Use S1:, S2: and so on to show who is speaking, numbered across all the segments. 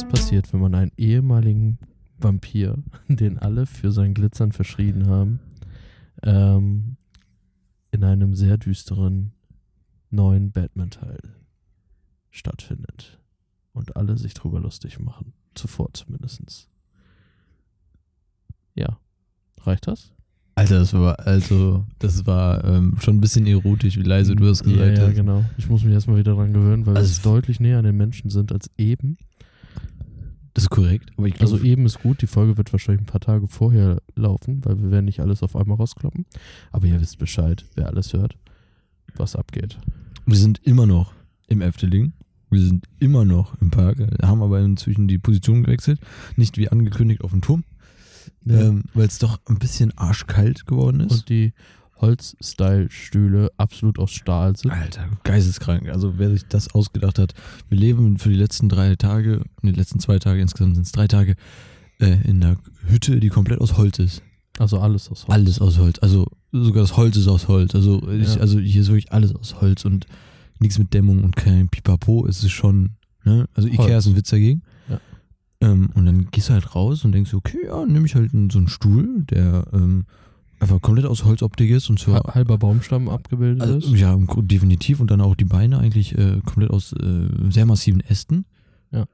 S1: was passiert, wenn man einen ehemaligen Vampir, den alle für sein Glitzern verschrien haben, ähm, in einem sehr düsteren neuen Batman-Teil stattfindet. Und alle sich drüber lustig machen. Zuvor zumindest. Ja. Reicht das?
S2: Alter, das war also, das war ähm, schon ein bisschen erotisch, wie leise du das gesagt
S1: ja, ja,
S2: hast.
S1: genau. Ich muss mich erstmal wieder dran gewöhnen, weil
S2: Also
S1: wir deutlich näher an den Menschen sind als eben.
S2: Das ist korrekt. Ich glaube,
S1: Also eben ist gut, die Folge wird wahrscheinlich ein paar Tage vorher laufen, weil wir werden nicht alles auf einmal rauskloppen. Aber ihr wisst Bescheid, wer alles hört, was abgeht.
S2: wir sind immer noch im Efteling. Wir sind immer noch im Park, haben aber inzwischen die Position gewechselt. Nicht wie angekündigt auf den Turm, ähm, weil es doch ein bisschen arschkalt geworden ist.
S1: Und die Holz-Style-Stühle absolut aus Stahl sind.
S2: Alter, geisteskrank. Also wer sich das ausgedacht hat, wir leben für die letzten drei Tage, die letzten zwei Tage, insgesamt sind es drei Tage, äh, in einer Hütte, die komplett aus Holz ist.
S1: Also alles aus Holz.
S2: Alles aus Holz. Also sogar das Holz ist aus Holz. Also, ich,
S1: Ja.
S2: also hier ist wirklich alles aus Holz und nichts mit Dämmung und kein Pipapo. Es ist schon, ne? Also Ikea
S1: Holz.
S2: ist ein Witz dagegen.
S1: Ja.
S2: Ähm, und dann gehst du halt raus und denkst, okay, ja, nehme ich halt so einen Stuhl, der ähm, einfach komplett aus Holzoptik ist und
S1: Ha- Halber Baumstamm abgebildet
S2: also,
S1: ist.
S2: ja, definitiv. Und dann auch die Beine eigentlich äh, komplett aus äh, sehr massiven Ästen.
S1: Ja.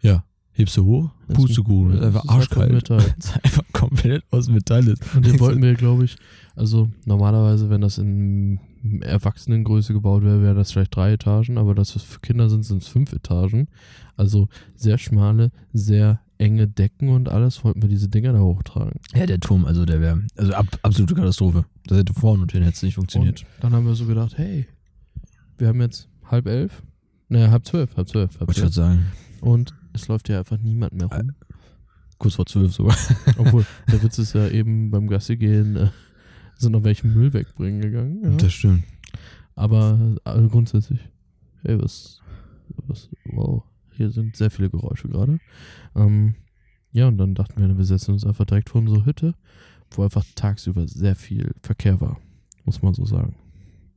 S2: Ja. Hebst du hoch,
S1: Das
S2: pust du
S1: ist-
S2: gut. Das ist einfach
S1: halt
S2: arschkalt. Das ist einfach komplett aus Metall. ist.
S1: Und den wollten wir, glaube ich, also normalerweise, wenn das in Erwachsenengröße gebaut wäre, wären das vielleicht drei Etagen, aber das, was für Kinder sind, sind es fünf Etagen. Also sehr schmale, sehr enge Decken und alles wollten wir diese Dinger da hochtragen.
S2: Ja, der Turm, also der wäre, also ab, absolute Katastrophe. Das hätte vorne und hinten hätte es nicht funktioniert.
S1: Und dann haben wir so gedacht, hey, wir haben jetzt halb elf, ne, halb zwölf, halb zwölf, halb
S2: Wollte ich gerade
S1: zwölf.
S2: sagen.
S1: Und es läuft ja einfach niemand mehr rum.
S2: Kurz vor zwölf sogar.
S1: Obwohl, der Witz ist ja eben beim Gassi gehen, äh, sind noch welche Müll wegbringen gegangen. Ja.
S2: Das stimmt.
S1: Aber äh, grundsätzlich, hey, was, was, wow, hier sind sehr viele Geräusche gerade. Ähm, ja, und dann dachten wir, wir setzen uns einfach direkt vor unsere Hütte, wo einfach tagsüber sehr viel Verkehr war, muss man so sagen.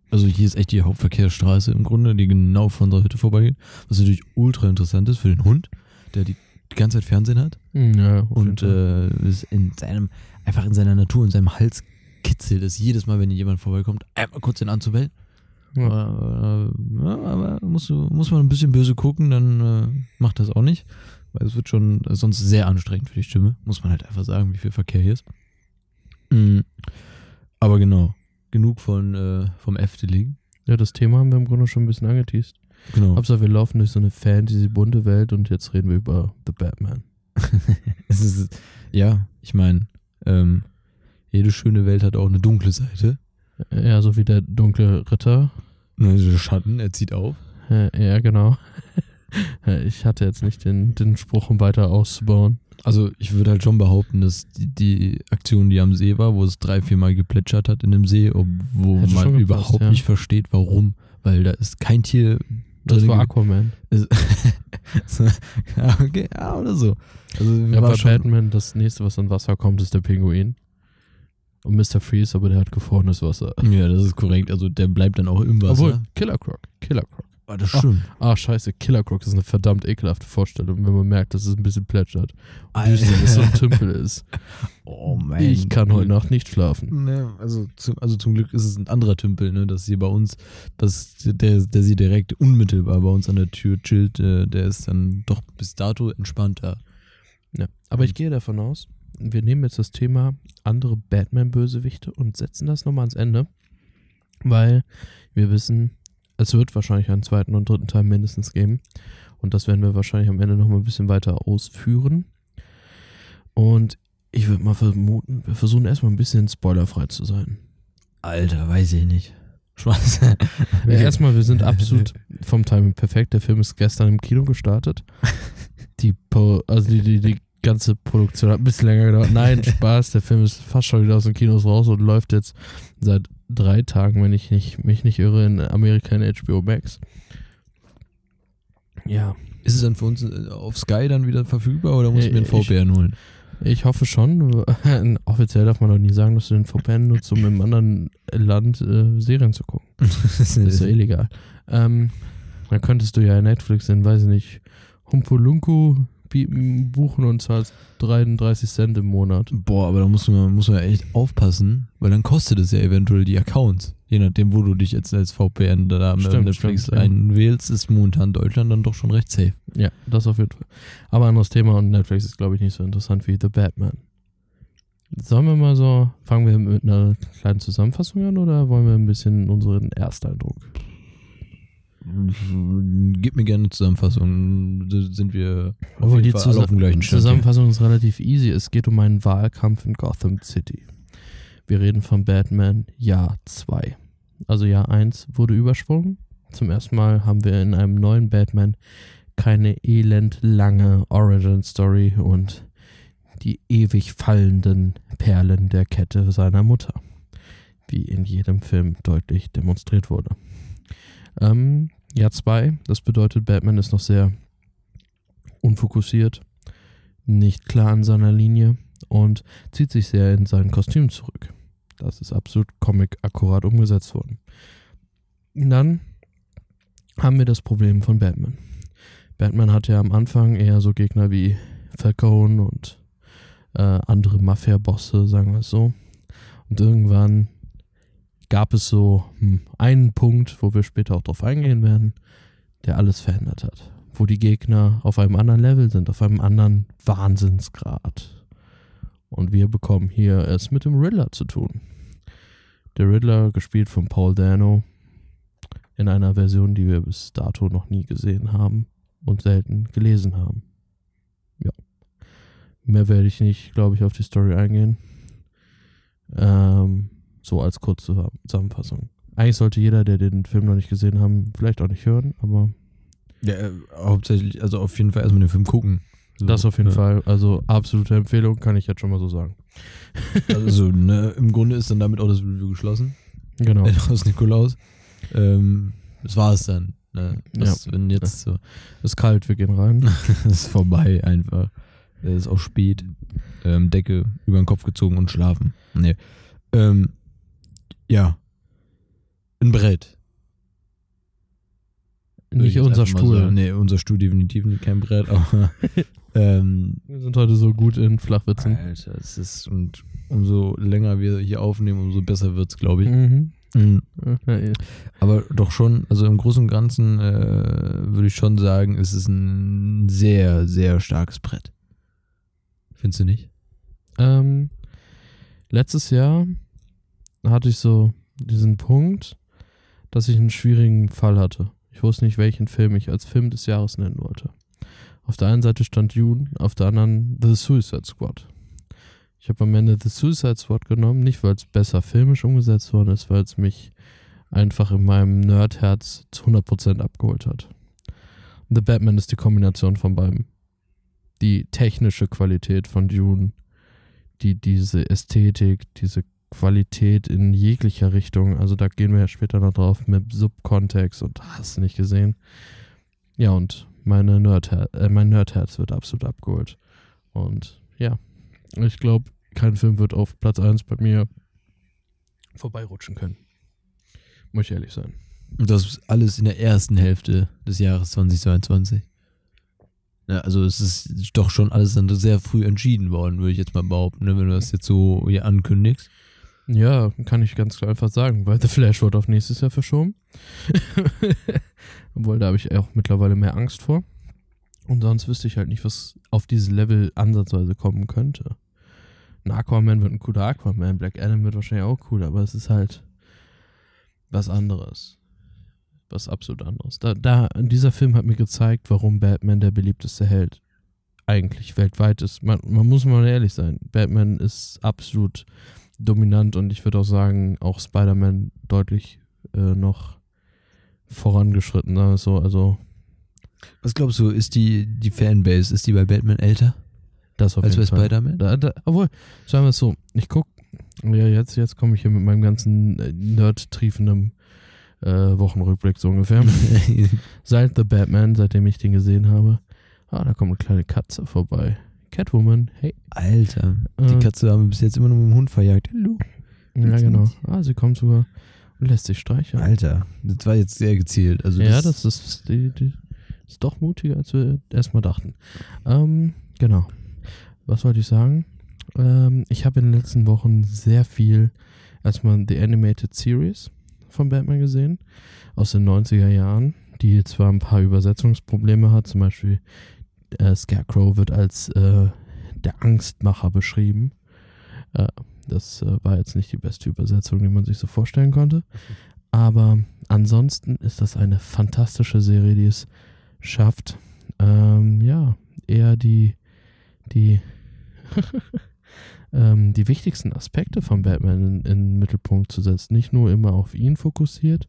S2: Also hier ist echt die Hauptverkehrsstraße im Grunde, die genau vor unserer Hütte vorbeigeht. Was natürlich ultra interessant ist für den Hund, der die, die ganze Zeit Fernsehen hat.
S1: Ja, auf jeden
S2: und äh, in seinem, einfach in seiner Natur, in seinem Hals kitzelt es jedes Mal, wenn jemand vorbeikommt, einmal kurz den anzubellen.
S1: Ja.
S2: Aber, äh, ja, aber muss, muss man ein bisschen böse gucken, dann äh, macht das auch nicht. Weil es wird schon sonst sehr anstrengend für die Stimme. Muss man halt einfach sagen, wie viel Verkehr hier ist. Mhm. Aber genau, genug von äh, vom Efteling.
S1: ja, das Thema haben wir im Grunde schon ein bisschen angeteased.
S2: Genau.
S1: Hauptsache, wir laufen durch so eine Fantasy bunte Welt und jetzt reden wir über The Batman.
S2: es ist, ja, ich meine, ähm, jede schöne Welt hat auch eine dunkle Seite.
S1: Ja, so wie der dunkle Ritter.
S2: Ne, der Schatten, er zieht auf.
S1: Ja, genau. Ich hatte jetzt nicht den, den Spruch, um weiter auszubauen.
S2: Also ich würde halt schon behaupten, dass die, die Aktion, die am See war, wo es drei, viermal geplätschert hat in dem See, wo
S1: Hätte
S2: man
S1: gepasst,
S2: überhaupt
S1: ja.
S2: nicht versteht, warum. Weil da ist kein Tier
S1: Das
S2: drin
S1: war
S2: ge-
S1: Aquaman.
S2: ja, okay, ja, oder so. Also
S1: Ja,
S2: war
S1: bei
S2: schon,
S1: Batman, das nächste, was an Wasser kommt, ist der Pinguin. Und Mr. Freeze, aber der hat gefrorenes Wasser.
S2: Ja, das ist korrekt. Also der bleibt dann auch im Wasser.
S1: Obwohl, Killer Croc. Killer Croc.
S2: Ah, das stimmt.
S1: Ah, scheiße, Killer Croc ist eine verdammt ekelhafte Vorstellung, wenn man merkt, dass es ein bisschen plätschert. Und
S2: Alter.
S1: ist so ein Tümpel ist.
S2: Oh man.
S1: Ich kann heute Nacht nicht schlafen.
S2: Ne, also, zum, also zum Glück ist es ein anderer Tümpel, ne, dass hier bei uns, dass der, der sie direkt unmittelbar bei uns an der Tür chillt, äh, der ist dann doch bis dato entspannter.
S1: Ja. Aber ich gehe davon aus, wir nehmen jetzt das Thema andere Batman-Bösewichte und setzen das nochmal ans Ende, weil wir wissen, es wird wahrscheinlich einen zweiten und dritten Teil mindestens geben. Und das werden wir wahrscheinlich am Ende nochmal ein bisschen weiter ausführen. Und ich würde mal vermuten, wir versuchen erstmal ein bisschen spoilerfrei zu sein.
S2: Alter, weiß ich nicht. Spaß.
S1: Erstmal, wir sind absolut vom Timing perfekt. Der Film ist gestern im Kino gestartet. Die, Po- also die, die, die ganze Produktion hat ein bisschen länger gedauert. Nein, Spaß. Der Film ist fast schon wieder aus den Kinos raus und läuft jetzt seit drei Tagen, wenn ich nicht, mich nicht irre, in Amerika in HBO Max. Ja,
S2: Ist es dann für uns äh, auf Sky dann wieder verfügbar oder muss ich mir einen
S1: Äh,
S2: VPN holen?
S1: ich hoffe schon. Offiziell darf man doch nie sagen, dass du den VPN nutzt, um im anderen Land äh, Serien zu gucken. Das ist ja illegal. Ähm, dann könntest du ja Netflix in, weiß ich nicht, Humpolunku bieten, buchen uns halt 33 Cent im Monat.
S2: Boah, aber da muss man, muss man echt aufpassen, weil dann kostet es ja eventuell die Accounts. Je nachdem, wo du dich jetzt als VPN da mit Netflix
S1: stimmt,
S2: einwählst, ist momentan Deutschland dann doch schon recht safe.
S1: Ja, das auf jeden Fall. Aber anderes Thema und Netflix ist, glaube ich, nicht so interessant wie The Batman. Sollen wir mal so, fangen wir mit einer kleinen Zusammenfassung an oder wollen wir ein bisschen unseren Ersteindruck?
S2: Gib mir gerne eine Zusammenfassung. Da sind wir auf jeden
S1: die
S2: Fall alle
S1: Zusa
S2: auf dem gleichen Stand. hier.
S1: Zusammenfassung ist relativ easy. Es geht um einen Wahlkampf in Gotham City. Wir reden von Batman Jahr 2. Also Jahr 1 wurde übersprungen. Zum ersten Mal haben wir in einem neuen Batman keine elendlange Origin-Story und die ewig fallenden Perlen der Kette seiner Mutter. Wie in jedem Film deutlich demonstriert wurde. Ähm, Jahr 2, das bedeutet, Batman ist noch sehr unfokussiert, nicht klar an seiner Linie und zieht sich sehr in sein Kostüm zurück. Das ist absolut comic-akkurat umgesetzt worden. Dann haben wir das Problem von Batman. Batman hatte ja am Anfang eher so Gegner wie Falcone und äh, andere Mafia-Bosse, sagen wir es so. Und irgendwann gab es so hm, einen Punkt, wo wir später auch drauf eingehen werden, der alles verändert hat. Wo die Gegner auf einem anderen Level sind, auf einem anderen Wahnsinnsgrad. Und wir bekommen hier es mit dem Riddler zu tun. Der Riddler, gespielt von Paul Dano, in einer Version, die wir bis dato noch nie gesehen haben und selten gelesen haben. Ja. Mehr werde ich nicht, glaube ich, auf die Story eingehen. Ähm, so als kurze Zusammenfassung. Eigentlich sollte jeder, der den Film noch nicht gesehen haben, vielleicht auch nicht hören, aber
S2: Ja, äh, hauptsächlich, also auf jeden Fall erstmal den Film gucken. So,
S1: das auf jeden
S2: ja.
S1: Fall. Also absolute Empfehlung, kann ich jetzt schon mal so sagen.
S2: Also, ne, im Grunde ist dann damit auch das Review geschlossen.
S1: Genau.
S2: Aus Nikolaus. Ähm, das war es dann. Ne? Das, Wenn jetzt so,
S1: Ist kalt, wir gehen rein.
S2: ist vorbei einfach. Es ist auch spät. Ähm, Decke über den Kopf gezogen und schlafen. Nee. Ähm, ja. Ein Brett.
S1: Nicht unser Stuhl.
S2: sagen. Nee, unser Stuhl definitiv nicht kein Brett, aber ähm,
S1: Wir sind heute so gut in Flachwitzen.
S2: Alter, es ist und umso länger wir hier aufnehmen, umso besser wird's, glaube ich.
S1: Mhm.
S2: Mhm.
S1: Ja, ja.
S2: Aber doch schon, also im Großen und Ganzen äh, würde ich schon sagen, es ist ein sehr, sehr starkes Brett. Findest du nicht?
S1: Ähm, letztes Jahr hatte ich so diesen Punkt, dass ich einen schwierigen Fall hatte. Ich wusste nicht, welchen Film ich als Film des Jahres nennen wollte. Auf der einen Seite stand Dune, auf der anderen The Suicide Squad. Ich habe am Ende The Suicide Squad genommen, nicht weil es besser filmisch umgesetzt worden ist, weil es mich einfach in meinem Nerdherz zu 100% abgeholt hat. The Batman ist die Kombination von beiden. Die technische Qualität von Dune, die diese Ästhetik, diese Qualität in jeglicher Richtung, also da gehen wir ja später noch drauf, mit Subkontext und hast nicht gesehen. Ja, und meine Nerdher äh, mein Nerdherz wird absolut abgeholt. Und ja, ich glaube, kein Film wird auf Platz 1 bei mir vorbeirutschen können. Muss ich ehrlich sein.
S2: Und das alles in der ersten Hälfte des Jahres 2022. Ja, also es ist doch schon alles dann sehr früh entschieden worden, würde ich jetzt mal behaupten, ne, wenn du das jetzt so hier ankündigst.
S1: Ja, kann ich ganz klar einfach sagen, weil The Flash wird auf nächstes Jahr verschoben. Obwohl, da habe ich auch mittlerweile mehr Angst vor. Und sonst wüsste ich halt nicht, was auf dieses Level ansatzweise kommen könnte. Ein Aquaman wird ein cooler Aquaman, Black Adam wird wahrscheinlich auch cool, aber es ist halt was anderes. Was absolut anderes. Da, da, dieser Film hat mir gezeigt, warum Batman der beliebteste Held eigentlich weltweit ist. Man, man muss mal ehrlich sein. Batman ist absolut dominant und ich würde auch sagen, auch Spider-Man deutlich äh, noch vorangeschritten. sagen wir es So, also
S2: Was glaubst du, ist die, die Fanbase, ist die bei Batman älter
S1: das auf
S2: als bei. Spider-Man?
S1: Da, da, obwohl, sagen wir es so, ich guck, ja, jetzt, jetzt komme ich hier mit meinem ganzen äh, nerd-triefenden äh, Wochenrückblick so ungefähr. Seit The Batman, seitdem ich den gesehen habe, ah, da kommt eine kleine Katze vorbei. Catwoman, hey.
S2: Alter, die
S1: Äh,
S2: Katze haben wir bis jetzt immer nur mit dem Hund verjagt. Hallo.
S1: Ja, genau. Ah, sie kommt sogar und lässt sich streicheln.
S2: Alter, das war jetzt sehr gezielt. Also
S1: ja,
S2: das,
S1: das ist die, die, Ist doch mutiger, als wir erstmal dachten. Ähm, genau. Was wollte ich sagen? Ähm, ich habe in den letzten Wochen sehr viel erstmal The Animated Series von Batman gesehen. Aus den 90er Jahren, die zwar ein paar Übersetzungsprobleme hat. Zum Beispiel äh, Scarecrow wird als äh, der Angstmacher beschrieben. Äh, das äh, war jetzt nicht die beste Übersetzung, die man sich so vorstellen konnte. Aber ansonsten ist das eine fantastische Serie, die es schafft, ähm, ja, eher die, die, ähm, die wichtigsten Aspekte von Batman in, in den Mittelpunkt zu setzen. Nicht nur immer auf ihn fokussiert,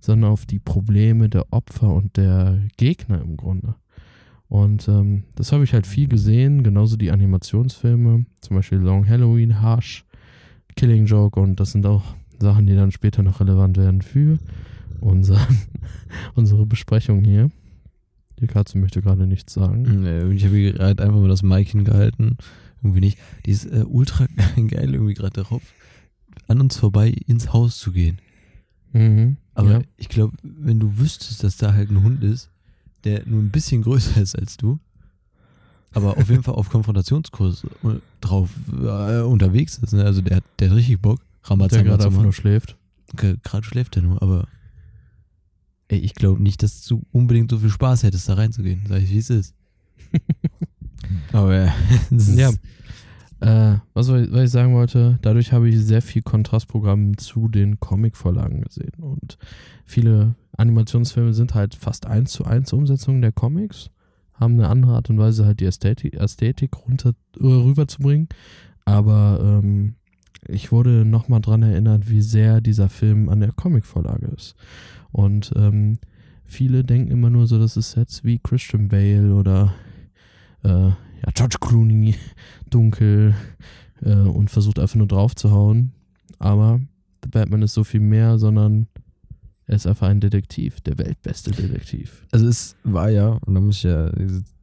S1: sondern auf die Probleme der Opfer und der Gegner im Grunde. Und ähm, das habe ich halt viel gesehen, genauso die Animationsfilme, zum Beispiel Long Halloween, Harsh, Killing Joke und das sind auch Sachen, die dann später noch relevant werden für unser, unsere Besprechung hier. Die Katze möchte gerade nichts sagen.
S2: Nee, ich habe gerade einfach mal das Mic hingehalten. Irgendwie nicht. Die ist äh, ultra geil irgendwie gerade darauf, an uns vorbei ins Haus zu gehen.
S1: Mhm.
S2: Aber
S1: ja.
S2: ich glaube, wenn du wüsstest, dass da halt ein Hund ist, der nur ein bisschen größer ist als du, aber auf jeden Fall auf Konfrontationskurs äh, drauf äh, unterwegs ist. Ne? Also der, der hat richtig Bock.
S1: der
S2: Ramazamba
S1: gerade nur schläft.
S2: Gerade schläft er nur, aber ey, ich glaube nicht, dass du unbedingt so viel Spaß hättest, da reinzugehen. Sag ich, wie es ist. aber ja,
S1: Ja. Äh, was, was ich sagen wollte, dadurch habe ich sehr viel Kontrastprogramm zu den Comic-Vorlagen gesehen. Und viele Animationsfilme sind halt fast eins zu eins Umsetzungen der Comics, haben eine andere Art und Weise, halt die Ästhetik, Ästhetik runter, äh, rüberzubringen. Aber ähm, ich wurde nochmal dran erinnert, wie sehr dieser Film an der Comic-Vorlage ist. Und ähm, viele denken immer nur so, dass es Sets wie Christian Bale oder äh, ja, George Clooney dunkel äh, und versucht einfach nur draufzuhauen. Aber The Batman ist so viel mehr, sondern er ist einfach ein Detektiv, der weltbeste Detektiv.
S2: Also es war ja, und da muss ich ja,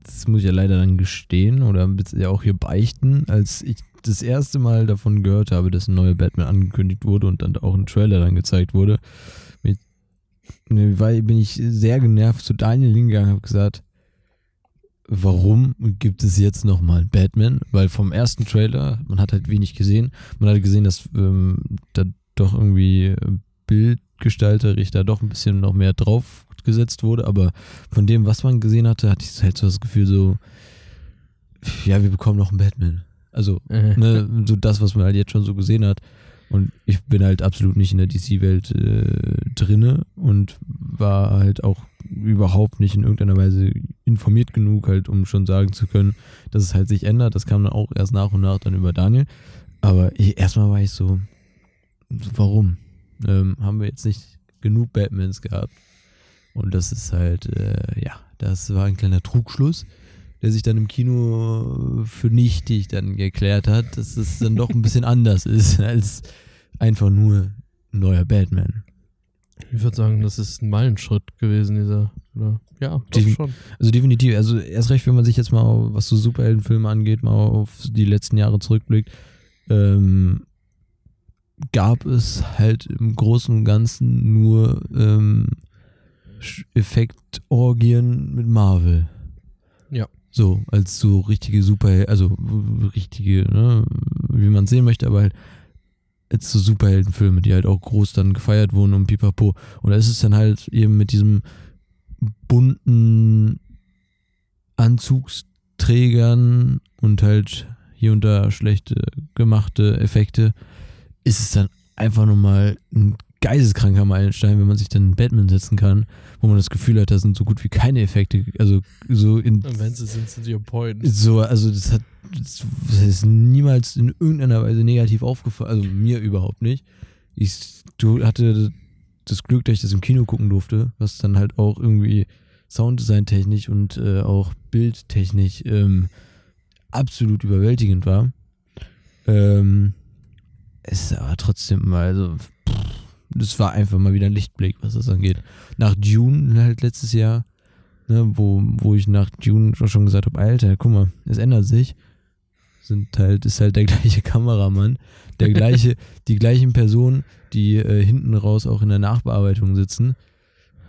S2: das muss ich ja leider dann gestehen oder ja auch hier beichten, als ich das erste Mal davon gehört habe, dass ein neuer Batman angekündigt wurde und dann auch ein Trailer dann gezeigt wurde, ne, bin ich sehr genervt zu Daniel hingegangen und habe gesagt, warum gibt es jetzt nochmal einen Batman? Weil vom ersten Trailer, man hat halt wenig gesehen. Man hat gesehen, dass ähm, da doch irgendwie bildgestalterisch da doch ein bisschen noch mehr drauf gesetzt wurde, aber von dem, was man gesehen hatte, hatte ich halt so das Gefühl so, ja, wir bekommen noch einen Batman. Also,
S1: Äh,
S2: ne, so das, was man halt jetzt schon so gesehen hat. Und ich bin halt absolut nicht in der DC-Welt äh, drinne und war halt auch überhaupt nicht in irgendeiner Weise informiert genug, halt, um schon sagen zu können, dass es halt sich ändert. Das kam dann auch erst nach und nach dann über Daniel. Aber ich, erstmal war ich so, warum? Ähm, haben wir jetzt nicht genug Batmans gehabt? Und das ist halt, äh, ja, das war ein kleiner Trugschluss, der sich dann im Kino für nichtig dann geklärt hat, dass es dann doch ein bisschen anders ist als einfach nur ein neuer Batman.
S1: ich würde sagen, das ist ein Meilenschritt gewesen, dieser. Oder? Ja,
S2: Defin-
S1: schon.
S2: Also definitiv, also erst recht, wenn man sich jetzt mal, was so Superheldenfilme angeht, mal auf die letzten Jahre zurückblickt, ähm, gab es halt im Großen und Ganzen nur ähm, Effektorgien mit Marvel.
S1: Ja.
S2: So, als so richtige Superhelden, also richtige, ne, wie man sehen möchte, aber halt als so Superheldenfilme, die halt auch groß dann gefeiert wurden und pipapo. Und da ist es dann halt eben mit diesem bunten Anzugsträgern und halt hier und da schlechte gemachte Effekte, ist es dann einfach nochmal ein geisteskranker Meilenstein, wenn man sich dann in Batman setzen kann, wo man das Gefühl hat, da sind so gut wie keine Effekte, also so in
S1: Und wenn sie sind, sind sie on point.
S2: so, also das hat das ist niemals in irgendeiner Weise negativ aufgefallen, also mir überhaupt nicht. Ich du hatte das Glück, dass ich das im Kino gucken durfte, was dann halt auch irgendwie Sounddesign technisch und äh, auch bildtechnisch ähm, absolut überwältigend war. Ähm, ist aber trotzdem mal, also pff, das war einfach mal wieder ein Lichtblick, was das angeht. Nach Dune halt letztes Jahr, ne, wo, wo ich nach Dune schon gesagt habe, Alter, guck mal, es ändert sich. Sind halt, ist halt der gleiche Kameramann, der gleiche, die gleichen Personen, die äh, hinten raus auch in der Nachbearbeitung sitzen.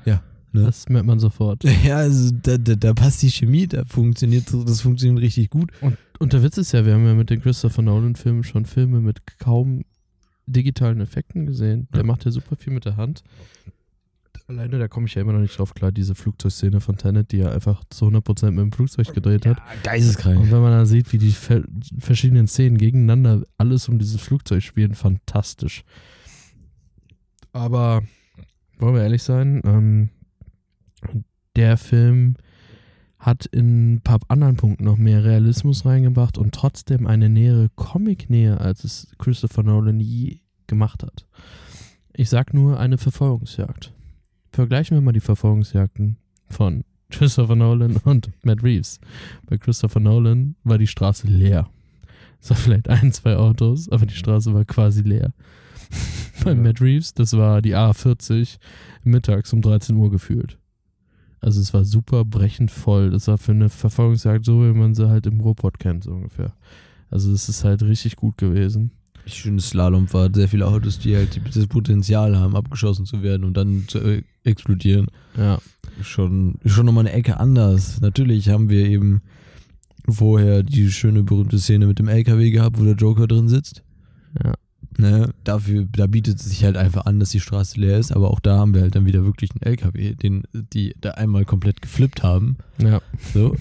S2: Ja, Ne?
S1: Das merkt man sofort.
S2: Ja, also da, da, da passt die Chemie, da funktioniert so- das funktioniert richtig gut.
S1: Und der Witz ist ja, wir haben ja mit den Christopher Nolan-Filmen schon Filme mit kaum digitalen Effekten gesehen. Der
S2: Ja.
S1: macht ja super viel mit der Hand. Alleine, da komme ich ja immer noch nicht drauf klar, diese Flugzeugszene von Tenet, die er einfach zu 100% mit dem Flugzeug gedreht hat.
S2: geisteskrank.
S1: Und wenn man dann sieht, wie die ver verschiedenen Szenen gegeneinander alles um dieses Flugzeug spielen, fantastisch. Aber wollen wir ehrlich sein, ähm, der Film hat in ein paar anderen Punkten noch mehr Realismus reingebracht und trotzdem eine nähere Comic-Nähe, als es Christopher Nolan je gemacht hat. Ich sag nur eine Verfolgungsjagd. Vergleichen wir mal die Verfolgungsjagden von Christopher Nolan und Matt Reeves. Bei Christopher Nolan war die Straße leer. Es war vielleicht ein, zwei Autos, aber die Straße war quasi leer. Bei
S2: Ja.
S1: Matt Reeves, das war die A40 mittags um 13 Uhr gefühlt. Also es war super brechend voll. Das war für eine Verfolgungsjagd so, wie man sie halt im Ruhrpott kennt, so ungefähr. Also es ist halt richtig gut gewesen.
S2: Schönes Slalomfahrt, sehr viele Autos, die halt das Potenzial haben, abgeschossen zu werden und dann zu äh, explodieren.
S1: Ja.
S2: Schon, schon nochmal eine Ecke anders. Natürlich haben wir eben vorher die schöne berühmte Szene mit dem LKW gehabt, wo der Joker drin sitzt.
S1: Ja.
S2: Ne, dafür, da bietet es sich halt einfach an, dass die Straße leer ist, aber auch da haben wir halt dann wieder wirklich einen LKW, den die da einmal komplett geflippt haben.
S1: Ja.
S2: So.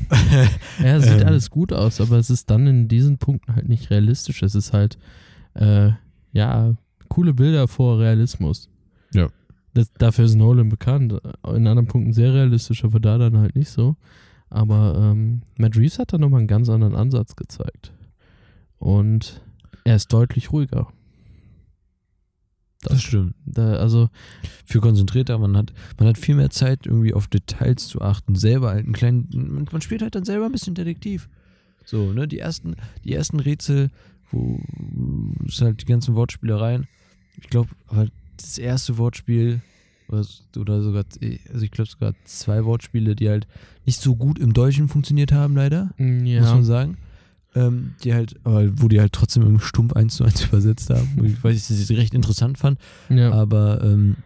S1: Ja, es sieht
S2: Ähm.
S1: alles gut aus, aber es ist dann in diesen Punkten halt nicht realistisch. Es ist halt, äh, ja, coole Bilder vor Realismus.
S2: Ja.
S1: Das, dafür ist Nolan bekannt. In anderen Punkten sehr realistisch, aber da dann halt nicht so. Aber ähm, Matt Reeves hat da nochmal einen ganz anderen Ansatz gezeigt. Und er ist deutlich ruhiger.
S2: Das stimmt.
S1: Da, also,
S2: Viel konzentrierter, man hat, man hat viel mehr Zeit, irgendwie auf Details zu achten, selber halt einen kleinen, man, man spielt halt dann selber ein bisschen Detektiv. So, ne, die ersten, die ersten Rätsel, wo es halt die ganzen Wortspielereien, ich glaube, aber das erste Wortspiel, oder, oder sogar, also ich glaube sogar zwei Wortspiele, die halt nicht so gut im Deutschen funktioniert haben, leider,
S1: mm, ja.
S2: muss man sagen. Ähm, die halt, wo die halt trotzdem im Stumpf eins zu eins übersetzt haben, weil ich das recht interessant fand.
S1: ja.
S2: Aber ähm,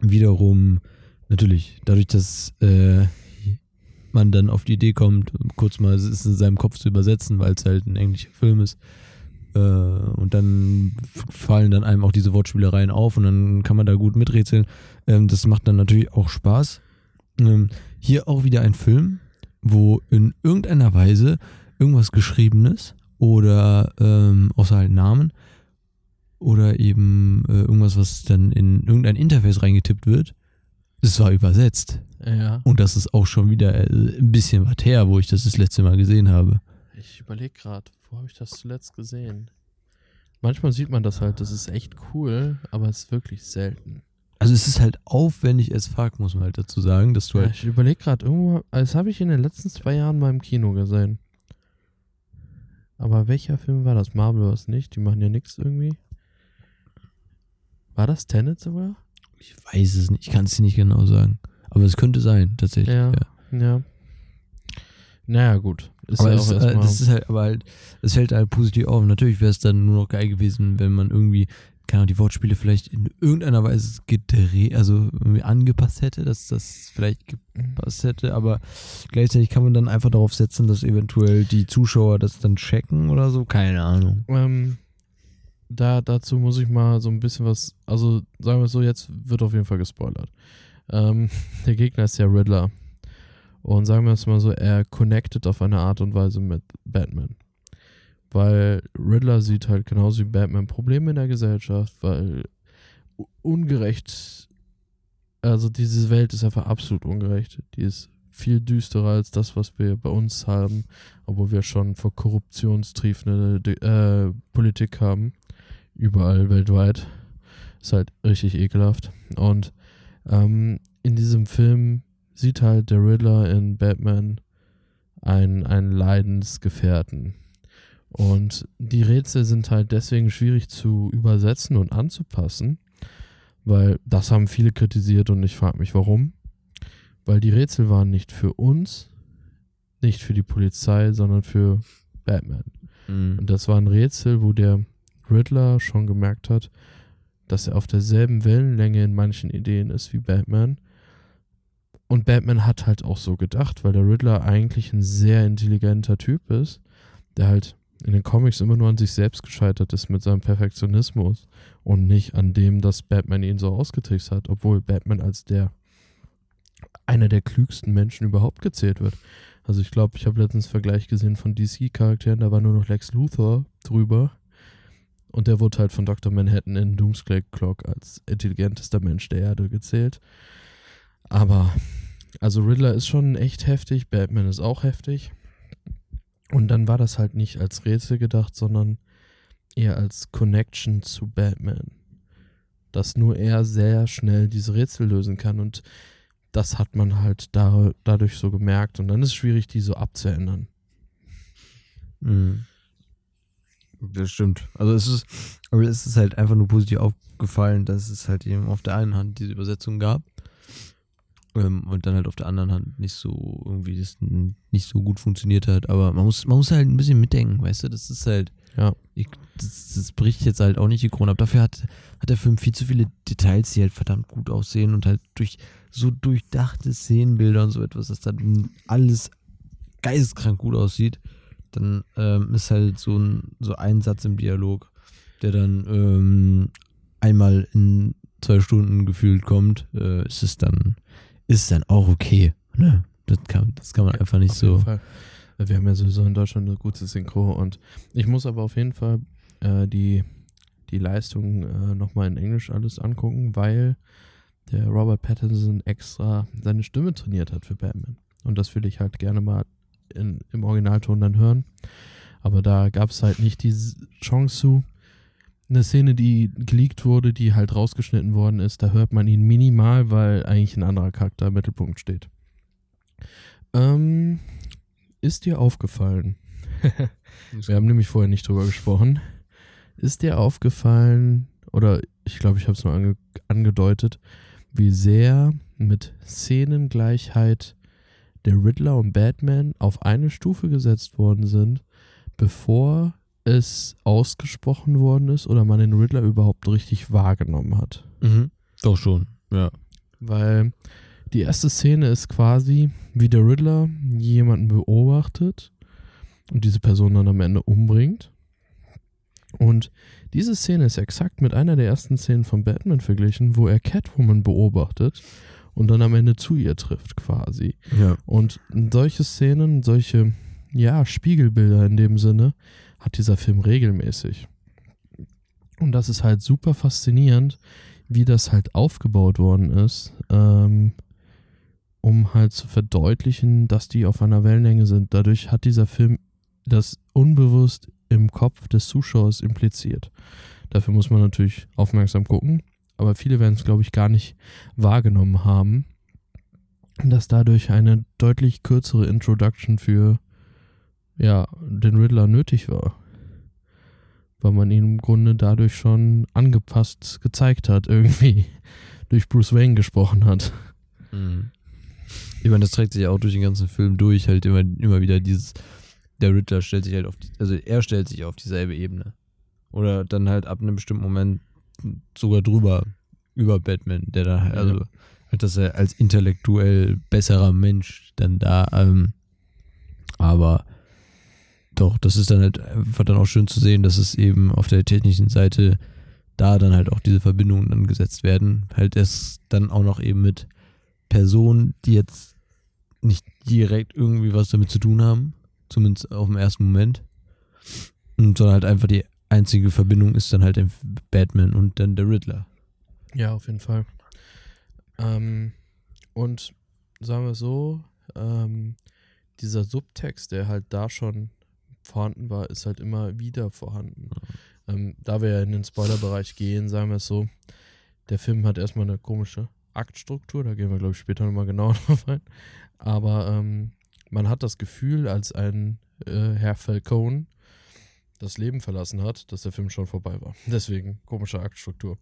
S2: wiederum, natürlich, dadurch, dass äh, man dann auf die Idee kommt, kurz mal es in seinem Kopf zu übersetzen, weil es halt ein englischer Film ist. Äh, und dann fallen dann einem auch diese Wortspielereien auf und dann kann man da gut miträtseln. Ähm, das macht dann natürlich auch Spaß. Ähm, hier auch wieder ein Film, wo in irgendeiner Weise irgendwas Geschriebenes oder ähm, außer halt Namen oder eben äh, irgendwas, was dann in irgendein Interface reingetippt wird, es war übersetzt.
S1: ja.
S2: Und das ist auch schon wieder äh, ein bisschen was her, wo ich das das letzte Mal gesehen habe.
S1: Ich überlege gerade, wo habe ich das zuletzt gesehen? Manchmal sieht man das halt, das ist echt cool, aber es ist wirklich selten.
S2: Also es ist halt aufwendig as fuck, muss man halt dazu sagen, dass du
S1: Ja,
S2: halt
S1: ich überlege gerade, irgendwo, das habe ich in den letzten zwei Jahren mal im Kino gesehen. Aber welcher Film war das? Marvel war es nicht, die machen ja nichts irgendwie. War das Tenet sogar?
S2: ich weiß es nicht, ich kann es dir nicht genau sagen. Aber es könnte sein, tatsächlich.
S1: Ja.
S2: Ja.
S1: Ja. Naja, gut. Ist
S2: aber
S1: ja
S2: es,
S1: auch
S2: äh, das ist halt, aber halt, es fällt halt positiv auf. Natürlich wäre es dann nur noch geil gewesen, wenn man irgendwie, keine Ahnung, die Wortspiele vielleicht in irgendeiner Weise gedreht, also angepasst hätte, dass das vielleicht gepasst hätte, aber gleichzeitig kann man dann einfach darauf setzen, dass eventuell die Zuschauer das dann checken oder so. Keine Ahnung.
S1: Ähm, da, dazu muss ich mal so ein bisschen was, also sagen wir es so, jetzt wird auf jeden Fall gespoilert. Ähm, der Gegner ist ja Riddler. Und sagen wir es mal so, er connected auf eine Art und Weise mit Batman. Weil Riddler sieht halt genauso wie Batman Probleme in der Gesellschaft, weil ungerecht, also diese Welt ist einfach absolut ungerecht. Die ist viel düsterer als das, was wir bei uns haben, obwohl wir schon vor korruptionstriefende De- äh, Politik haben. Überall weltweit. Ist halt richtig ekelhaft. Und ähm, in diesem Film sieht halt der Riddler in Batman einen, einen Leidensgefährten. Und die Rätsel sind halt deswegen schwierig zu übersetzen und anzupassen, weil das haben viele kritisiert und ich frage mich warum. Weil die Rätsel waren nicht für uns, nicht für die Polizei, sondern für Batman. Und das war ein Rätsel, wo der Riddler schon gemerkt hat, dass er auf derselben Wellenlänge in manchen Ideen ist wie Batman, und Batman hat halt auch so gedacht, weil der Riddler eigentlich ein sehr intelligenter Typ ist, der halt in den Comics immer nur an sich selbst gescheitert ist mit seinem Perfektionismus und nicht an dem, dass Batman ihn so ausgetrickst hat, obwohl Batman als der einer der klügsten Menschen überhaupt gezählt wird. Also ich glaube, ich habe letztens einen Vergleich gesehen von DC-Charakteren, da war nur noch Lex Luthor drüber. Und der wurde halt von Dr. Manhattan in Doomsday Clock als intelligentester Mensch der Erde gezählt. Aber, also Riddler ist schon echt heftig, Batman ist auch heftig. Und dann war das halt nicht als Rätsel gedacht, sondern eher als Connection zu Batman. Dass nur er sehr schnell diese Rätsel lösen kann. Und das hat man halt da, dadurch so gemerkt. Und dann ist es schwierig, die so abzuändern.
S2: Mhm. Das stimmt. Also es ist, aber es ist halt einfach nur positiv aufgefallen, dass es halt eben auf der einen Hand diese Übersetzung gab ähm, und dann halt auf der anderen Hand nicht so irgendwie das nicht so gut funktioniert hat. Aber man muss, man muss halt ein bisschen mitdenken, weißt du? Das ist halt,
S1: ja,
S2: ich, das, das bricht jetzt halt auch nicht die Krone ab. Dafür hat, hat der Film viel zu viele Details, die halt verdammt gut aussehen und halt durch so durchdachte Szenenbilder und so etwas, dass dann alles geisteskrank gut aussieht dann ähm, ist halt so ein, so ein Satz im Dialog, der dann ähm, einmal in zwei Stunden gefühlt kommt, äh, ist es dann, ist dann auch okay. Ne? Das, kann, das kann man einfach nicht
S1: auf
S2: so.
S1: Fall. Wir haben ja sowieso in Deutschland eine gute Synchro und ich muss aber auf jeden Fall äh, die, die Leistung äh, nochmal in Englisch alles angucken, weil der Robert Pattinson extra seine Stimme trainiert hat für Batman. Und das will ich halt gerne mal in, im Originalton dann hören. Aber da gab es halt nicht die Chance zu. Eine Szene, die geleakt wurde, die halt rausgeschnitten worden ist, da hört man ihn minimal, weil eigentlich ein anderer Charakter im Mittelpunkt steht. Ähm, ist dir aufgefallen? Wir haben nämlich vorher nicht drüber gesprochen. Ist dir aufgefallen, oder ich glaube, ich habe es nur ange angedeutet, wie sehr mit Szenengleichheit der Riddler und Batman auf eine Stufe gesetzt worden sind, bevor es ausgesprochen worden ist oder man den Riddler überhaupt richtig wahrgenommen hat.
S2: Mhm. Doch schon, ja.
S1: Weil die erste Szene ist quasi, wie der Riddler jemanden beobachtet und diese Person dann am Ende umbringt. Und diese Szene ist exakt mit einer der ersten Szenen von Batman verglichen, wo er Catwoman beobachtet und dann am Ende zu ihr trifft quasi.
S2: Ja.
S1: Und solche Szenen, solche, ja, Spiegelbilder in dem Sinne, hat dieser Film regelmäßig. Und das ist halt super faszinierend, wie das halt aufgebaut worden ist, ähm, um halt zu verdeutlichen, dass die auf einer Wellenlänge sind. Dadurch hat dieser Film das unbewusst im Kopf des Zuschauers impliziert. Dafür muss man natürlich aufmerksam gucken aber viele werden es, glaube ich, gar nicht wahrgenommen haben, dass dadurch eine deutlich kürzere Introduction für ja, den Riddler nötig war. Weil man ihn im Grunde dadurch schon angepasst gezeigt hat, irgendwie durch Bruce Wayne gesprochen hat.
S2: Mhm. Ich meine, das trägt sich ja auch durch den ganzen Film durch, halt immer, immer wieder dieses, der Riddler stellt sich halt auf, die, also er stellt sich auf dieselbe Ebene. Oder dann halt ab einem bestimmten Moment sogar drüber, über Batman, der da, also ja. halt, dass er als intellektuell besserer Mensch dann da, ähm, aber doch, das ist dann halt einfach dann auch schön zu sehen, dass es eben auf der technischen Seite da dann halt auch diese Verbindungen dann gesetzt werden. Halt es dann auch noch eben mit Personen, die jetzt nicht direkt irgendwie was damit zu tun haben, zumindest auf dem ersten Moment, und sondern halt einfach die einzige Verbindung ist dann halt Batman und dann der Riddler.
S1: Ja, auf jeden Fall. Ähm, und sagen wir so, ähm, dieser Subtext, der halt da schon vorhanden war, ist halt immer wieder vorhanden. Mhm. Ähm, da wir ja in den Spoilerbereich gehen, sagen wir es so, der Film hat erstmal eine komische Aktstruktur, da gehen wir, glaube ich, später nochmal genauer drauf ein. Aber ähm, man hat das Gefühl, als ein äh, Herr Falcone das Leben verlassen hat, dass der Film schon vorbei war. Deswegen komische Aktstruktur.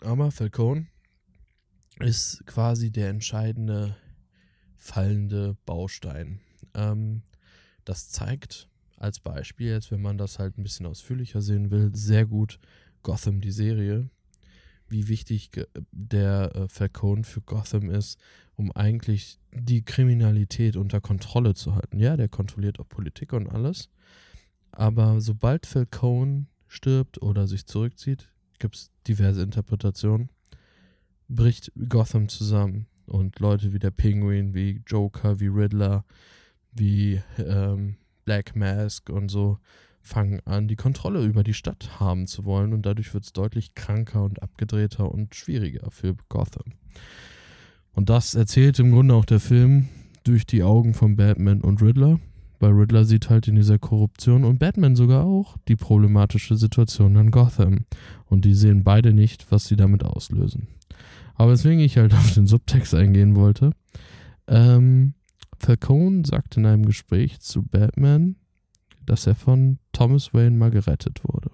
S1: Aber Falcone ist quasi der entscheidende fallende Baustein. Ähm, das zeigt als Beispiel, jetzt wenn man das halt ein bisschen ausführlicher sehen will, sehr gut Gotham, die Serie, wie wichtig ge- der äh, Falcone für Gotham ist, um eigentlich die Kriminalität unter Kontrolle zu halten. Ja, der kontrolliert auch Politik und alles. Aber sobald Falcone stirbt oder sich zurückzieht, gibt es diverse Interpretationen, bricht Gotham zusammen. Und Leute wie der Penguin, wie Joker, wie Riddler, wie ähm, Black Mask und so fangen an, die Kontrolle über die Stadt haben zu wollen. Und dadurch wird es deutlich kranker und abgedrehter und schwieriger für Gotham. Und das erzählt im Grunde auch der Film durch die Augen von Batman und Riddler. Weil Riddler sieht halt in dieser Korruption und Batman sogar auch die problematische Situation an Gotham. Und die sehen beide nicht, was sie damit auslösen. Aber weswegen ich halt auf den Subtext eingehen wollte. Ähm, Falcone sagt in einem Gespräch zu Batman, dass er von Thomas Wayne mal gerettet wurde.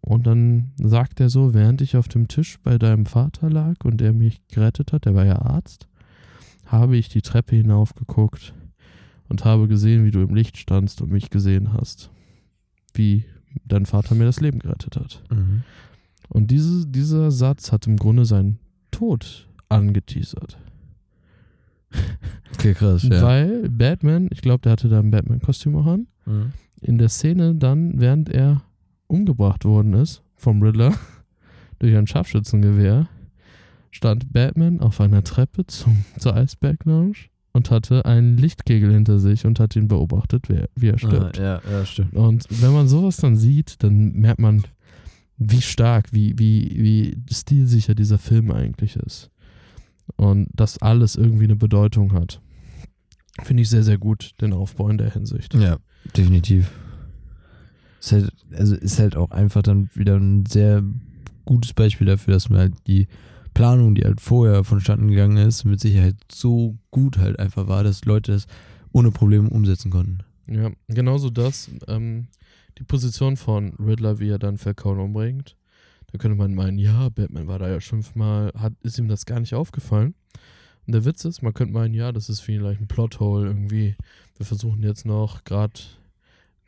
S1: Und dann sagt er so, während ich auf dem Tisch bei deinem Vater lag und er mich gerettet hat, der war ja Arzt, habe ich die Treppe hinaufgeguckt und habe gesehen, wie du im Licht standst und mich gesehen hast. Wie dein Vater mir das Leben gerettet hat.
S2: Mhm.
S1: Und diese, dieser Satz hat im Grunde seinen Tod angeteasert.
S2: Okay, krass, ja.
S1: Weil Batman, ich glaube, der hatte da ein Batman-Kostüm auch an,
S2: Mhm.
S1: in der Szene dann, während er umgebracht worden ist vom Riddler durch ein Scharfschützengewehr, stand Batman auf einer Treppe zum, zur Eisberg Lounge und hatte einen Lichtkegel hinter sich und hat ihn beobachtet, wie er, wie er stirbt.
S2: Ah, ja, ja, stimmt.
S1: Und wenn man sowas dann sieht, dann merkt man, wie stark, wie, wie, wie stilsicher dieser Film eigentlich ist. Und dass alles irgendwie eine Bedeutung hat. Finde ich sehr, sehr gut, den Aufbau in der Hinsicht.
S2: Ja, definitiv. Ist halt, also ist halt auch einfach dann wieder ein sehr gutes Beispiel dafür, dass mir halt die Planung, die halt vorher vonstatten gegangen ist, mit Sicherheit so gut halt einfach war, dass Leute das ohne Probleme umsetzen konnten.
S1: Ja, genauso das. Ähm, die Position von Riddler, wie er dann Falcone umbringt. Da könnte man meinen, ja, Batman war da ja fünfmal, hat, ist ihm das gar nicht aufgefallen. Und der Witz ist, man könnte meinen, ja, das ist vielleicht ein Plothole irgendwie. Wir versuchen jetzt noch gerade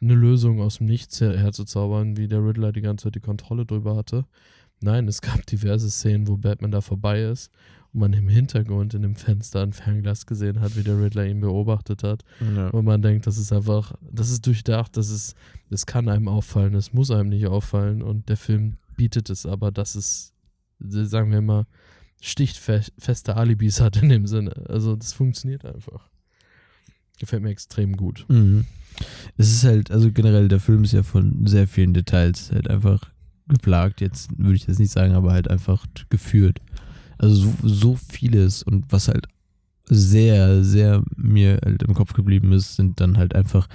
S1: eine Lösung aus dem Nichts her herzuzaubern, wie der Riddler die ganze Zeit die Kontrolle drüber hatte. Nein, es gab diverse Szenen, wo Batman da vorbei ist und man im Hintergrund in dem Fenster ein Fernglas gesehen hat, wie der Riddler ihn beobachtet hat.
S2: Ja.
S1: Und man denkt, das ist einfach, das ist durchdacht, das ist, das kann einem auffallen, es muss einem nicht auffallen und der Film bietet es aber, dass es, sagen wir mal, stichfeste Alibis hat in dem Sinne. Also das funktioniert einfach. Gefällt mir extrem gut.
S2: Mhm. Es ist halt, also generell, der Film ist ja von sehr vielen Details halt einfach geplagt. Jetzt würde ich das nicht sagen, aber halt einfach geführt. Also so, so vieles und was halt sehr, sehr mir halt im Kopf geblieben ist, sind dann halt einfach,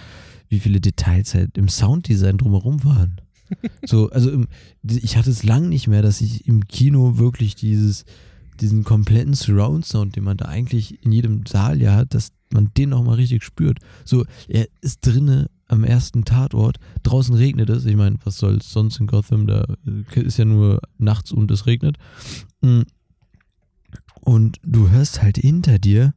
S2: wie viele Details halt im Sounddesign drumherum waren. so, also im, ich hatte es lang nicht mehr, dass ich im Kino wirklich dieses, diesen kompletten Surround-Sound, den man da eigentlich in jedem Saal ja hat, dass man den nochmal richtig spürt. So, er ist drinne am ersten Tatort, draußen regnet es, ich meine, was soll sonst in Gotham, da ist ja nur nachts und es regnet. Mm. Und du hörst halt hinter dir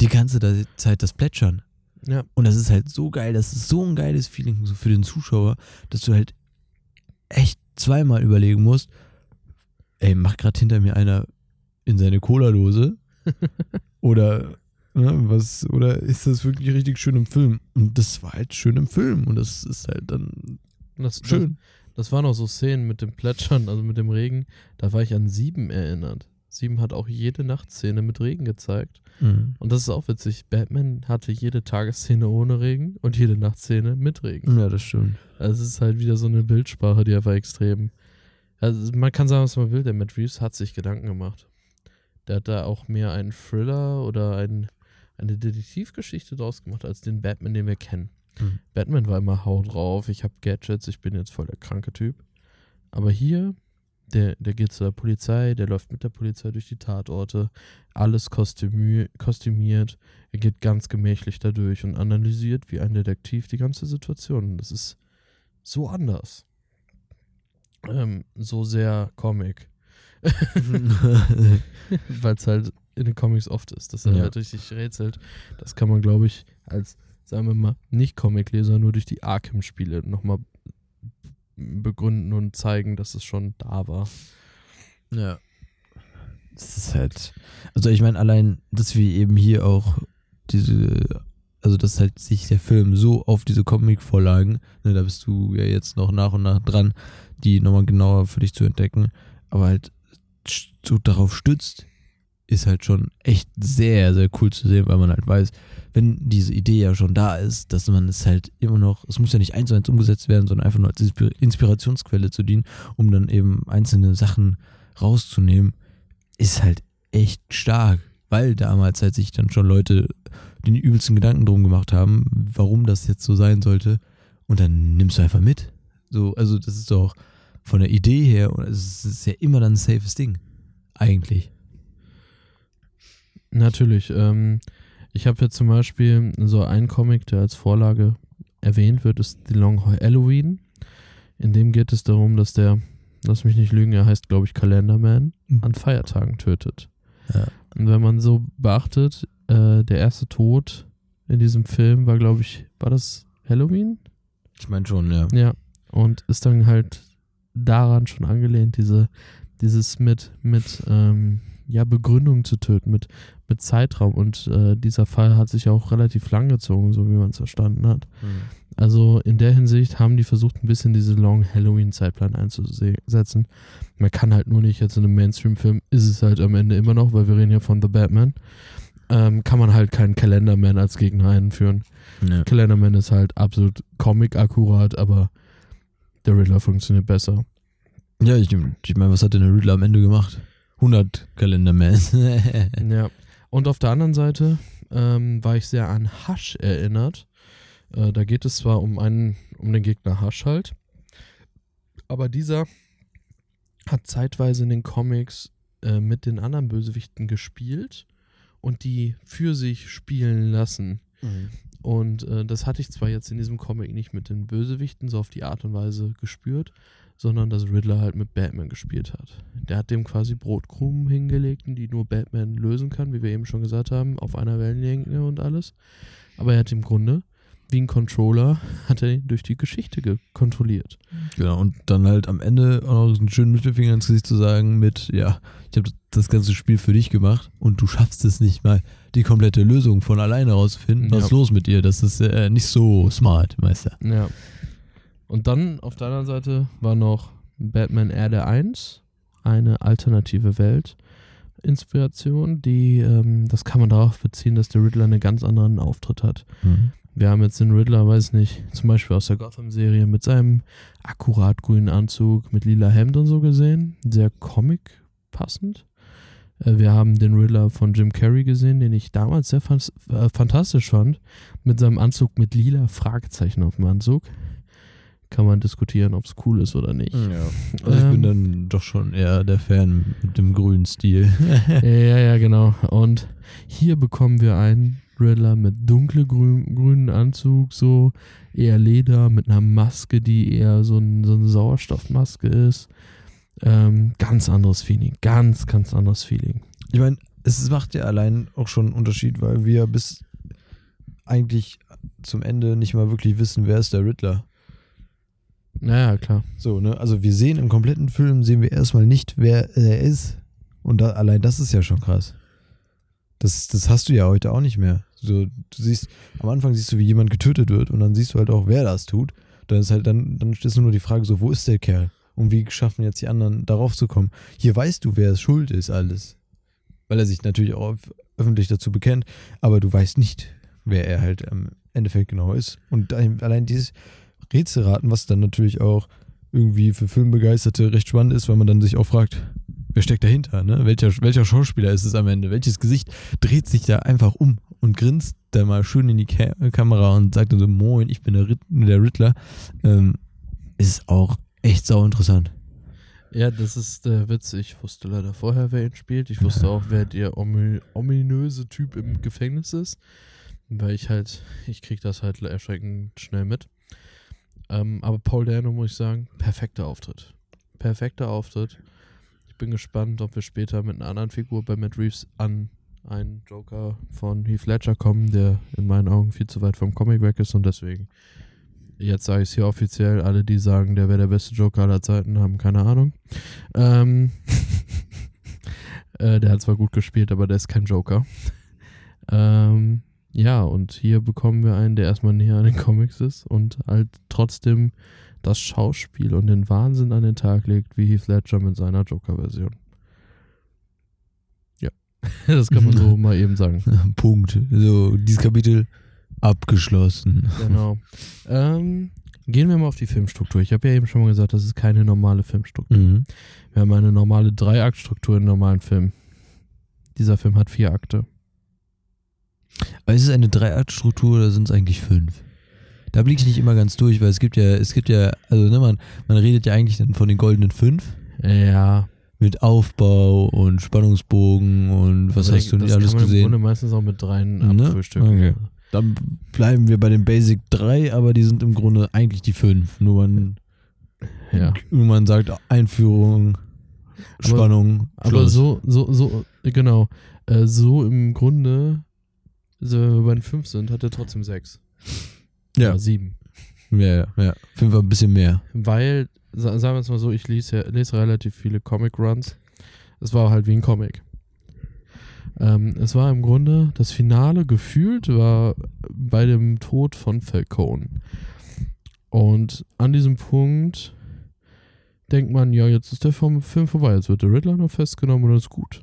S2: die ganze Zeit das Plätschern.
S1: Ja.
S2: Und das ist halt so geil, das ist so ein geiles Feeling so für den Zuschauer, dass du halt echt zweimal überlegen musst, ey, macht gerade hinter mir einer in seine Cola-Dose? oder ne, was, oder ist das wirklich richtig schön im Film? Und das war halt schön im Film und das ist halt dann
S1: Das,
S2: schön.
S1: Das, das waren auch so Szenen mit dem Plätschern, also mit dem Regen. Da war ich an Sieben erinnert. Sieben hat auch jede Nachtszene mit Regen gezeigt.
S2: Mhm.
S1: Und das ist auch witzig. Batman hatte jede Tagesszene ohne Regen und jede Nachtszene mit Regen.
S2: Ja, das stimmt.
S1: Also es ist halt wieder so eine Bildsprache, die einfach extrem. Also man kann sagen, was man will, der Matt Reeves hat sich Gedanken gemacht. Der hat da auch mehr einen Thriller oder ein, eine Detektivgeschichte draus gemacht, als den Batman, den wir kennen.
S2: Mhm.
S1: Batman war immer Hau drauf, ich habe Gadgets, ich bin jetzt voll der kranke Typ. Aber hier, der, der geht zur Polizei, der läuft mit der Polizei durch die Tatorte, alles kostümü kostümiert, er geht ganz gemächlich dadurch und analysiert wie ein Detektiv die ganze Situation. Das ist so anders. Ähm, so sehr Comic. Weil es halt in den Comics oft ist, dass er
S2: Ja.
S1: halt richtig rätselt. Das kann man, glaube ich, als, sagen wir mal, Nicht-Comic-Leser nur durch die Arkham-Spiele nochmal begründen und zeigen, dass es schon da war.
S2: Ja. Das ist halt. Also ich meine, allein, dass wir eben hier auch diese, also dass halt sich der Film so auf diese Comic-Vorlagen, ne, da bist du ja jetzt noch nach und nach dran, die nochmal genauer für dich zu entdecken, aber halt so darauf stützt, ist halt schon echt sehr, sehr cool zu sehen, weil man halt weiß, wenn diese Idee ja schon da ist, dass man es halt immer noch, es muss ja nicht eins zu eins umgesetzt werden, sondern einfach nur als Inspirationsquelle zu dienen, um dann eben einzelne Sachen rauszunehmen, ist halt echt stark, weil damals halt sich dann schon Leute den übelsten Gedanken drum gemacht haben, warum das jetzt so sein sollte. Und dann nimmst du einfach mit. So, also das ist doch von der Idee her, es ist ja immer dann ein safes Ding. Eigentlich.
S1: Natürlich. Ähm, ich habe jetzt zum Beispiel so einen Comic, der als Vorlage erwähnt wird, ist The Long Halloween. In dem geht es darum, dass der, lass mich nicht lügen, er heißt, glaube ich, Calendarman, mhm. an Feiertagen tötet. Ja. Und wenn man so beachtet, äh, der erste Tod in diesem Film war, glaube ich, war das Halloween?
S2: Ich meine schon, ja.
S1: Ja. Und ist dann halt daran schon angelehnt, diese, dieses mit, mit ähm, ja, Begründung zu töten, mit, mit Zeitraum. Und äh, dieser Fall hat sich auch relativ lang gezogen, so wie man es verstanden hat. Mhm. Also in der Hinsicht haben die versucht, ein bisschen diese Long Halloween-Zeitplan einzusetzen. Man kann halt nur nicht jetzt in einem Mainstream-Film, ist es halt am Ende immer noch, weil wir reden hier von The Batman, ähm, kann man halt keinen Calendarman als Gegner einführen. Ja. Calendarman ist halt absolut comic-akkurat, aber der Riddler funktioniert besser.
S2: Ja, ich, ich meine, was hat denn der Riddler am Ende gemacht? 100 Calendarman.
S1: ja. Und auf der anderen Seite ähm, war ich sehr an Hush erinnert. Äh, da geht es zwar um einen, um den Gegner Hush halt, aber dieser hat zeitweise in den Comics äh, mit den anderen Bösewichten gespielt und die für sich spielen lassen. Mhm. Und äh, das hatte ich zwar jetzt in diesem Comic nicht mit den Bösewichten so auf die Art und Weise gespürt, sondern dass Riddler halt mit Batman gespielt hat. Der hat dem quasi Brotkrumen hingelegt, die nur Batman lösen kann, wie wir eben schon gesagt haben, auf einer Wellenlänge und alles. Aber er hat im Grunde wie ein Controller hat er ihn durch die Geschichte kontrolliert.
S2: Genau, und dann halt am Ende auch noch einen schönen Mittelfinger ins Gesicht zu sagen mit, ja, ich habe das ganze Spiel für dich gemacht und du schaffst es nicht mal, die komplette Lösung von alleine rauszufinden. Was ist los mit dir? Das ist äh, nicht so smart, Meister.
S1: Ja. Und dann auf der anderen Seite war noch Batman Erde 1, eine alternative Welt. Inspiration, die, ähm, das kann man darauf beziehen, dass der Riddler einen ganz anderen Auftritt hat. Mhm. Wir haben jetzt den Riddler, weiß nicht, zum Beispiel aus der Gotham-Serie mit seinem akkurat grünen Anzug mit lila Hemd und so gesehen. Sehr Comic passend. Äh, wir haben den Riddler von Jim Carrey gesehen, den ich damals sehr äh, fantastisch fand. Mit seinem Anzug mit lila Fragezeichen auf dem Anzug. Kann man diskutieren, ob es cool ist oder nicht.
S2: Ja. Also ich ähm, bin dann doch schon eher der Fan mit dem grünen Stil.
S1: ja, ja, genau. Und hier bekommen wir einen Riddler mit dunkle grün, grünen Anzug, so eher Leder, mit einer Maske, die eher so, ein, so eine Sauerstoffmaske ist. Ähm, ganz anderes Feeling, ganz, ganz anderes Feeling.
S2: Ich meine, es macht ja allein auch schon einen Unterschied, weil wir bis eigentlich zum Ende nicht mal wirklich wissen, wer ist der Riddler.
S1: Naja, klar.
S2: So, ne? Also wir sehen im kompletten Film, sehen wir erstmal nicht, wer er ist. Und da, allein das ist ja schon krass. Das, das hast du ja heute auch nicht mehr. So, du siehst, am Anfang siehst du, wie jemand getötet wird und dann siehst du halt auch, wer das tut. Dann ist halt, dann, dann ist nur die Frage so, wo ist der Kerl? Und wie schaffen jetzt die anderen darauf zu kommen? Hier weißt du, wer es schuld ist, alles. Weil er sich natürlich auch öffentlich dazu bekennt, aber du weißt nicht, wer er halt im Endeffekt genau ist. Und allein dieses Rätselraten, was dann natürlich auch irgendwie für Filmbegeisterte recht spannend ist, weil man dann sich auch fragt, wer steckt dahinter, ne? Welcher, welcher Schauspieler ist es am Ende? Welches Gesicht dreht sich da einfach um und grinst da mal schön in die Ka Kamera und sagt dann so, moin, ich bin der, Ritt der Riddler, ähm, ist auch echt sau interessant.
S1: Ja, das ist der Witz. Ich wusste leider vorher, wer ihn spielt. Ich wusste auch, wer der ominöse Typ im Gefängnis ist. Weil ich halt, ich krieg das halt erschreckend schnell mit. Ähm, aber Paul Dano, muss ich sagen, perfekter Auftritt. Perfekter Auftritt bin gespannt, ob wir später mit einer anderen Figur bei Matt Reeves an einen Joker von Heath Ledger kommen, der in meinen Augen viel zu weit vom Comic weg ist und deswegen jetzt sage ich es hier offiziell, alle, die sagen, der wäre der beste Joker aller Zeiten, haben keine Ahnung. Ähm, äh, der hat zwar gut gespielt, aber der ist kein Joker. ähm, ja, und hier bekommen wir einen, der erstmal näher an den Comics ist und halt trotzdem das Schauspiel und den Wahnsinn an den Tag legt, wie Heath Ledger mit seiner Joker-Version. Ja, das kann man so mal eben sagen.
S2: Punkt. So, dieses Kapitel abgeschlossen.
S1: Genau. Ähm, gehen wir mal auf die Filmstruktur. Ich habe ja eben schon mal gesagt, das ist keine normale Filmstruktur.
S2: Mhm.
S1: Wir haben eine normale Dreiaktstruktur in normalen Filmen. Dieser Film hat vier Akte.
S2: Aber ist es eine Dreiaktstruktur oder sind es eigentlich fünf? Da blicke ich nicht immer ganz durch, weil es gibt ja, es gibt ja, also ne, man, man redet ja eigentlich dann von den goldenen fünf
S1: Ja.
S2: mit Aufbau und Spannungsbogen und was hast du nicht alles
S1: kann man im
S2: gesehen?
S1: Grunde meistens auch mit dreien
S2: Ne?
S1: abfrühstücken.
S2: Okay. Dann bleiben wir bei den Basic 3, aber die sind im Grunde eigentlich die 5. Nur man,
S1: Ja.
S2: nur man sagt Einführung,
S1: Aber-
S2: Spannung,
S1: Aber
S2: Schluss.
S1: so, so, so, genau. Äh, so im Grunde, so, wenn fünf sind, hat er trotzdem sechs.
S2: Ja.
S1: Oder sieben.
S2: Ja, ja, ja. Fünf war ein bisschen mehr.
S1: Weil, sa- sagen wir es mal so, ich lese, lese relativ viele Comic-Runs. Es war halt wie ein Comic. Ähm, es war im Grunde, das Finale gefühlt war bei dem Tod von Falcone. Und an diesem Punkt denkt man, ja, jetzt ist der Film vorbei, jetzt wird der Riddler noch festgenommen und ist gut.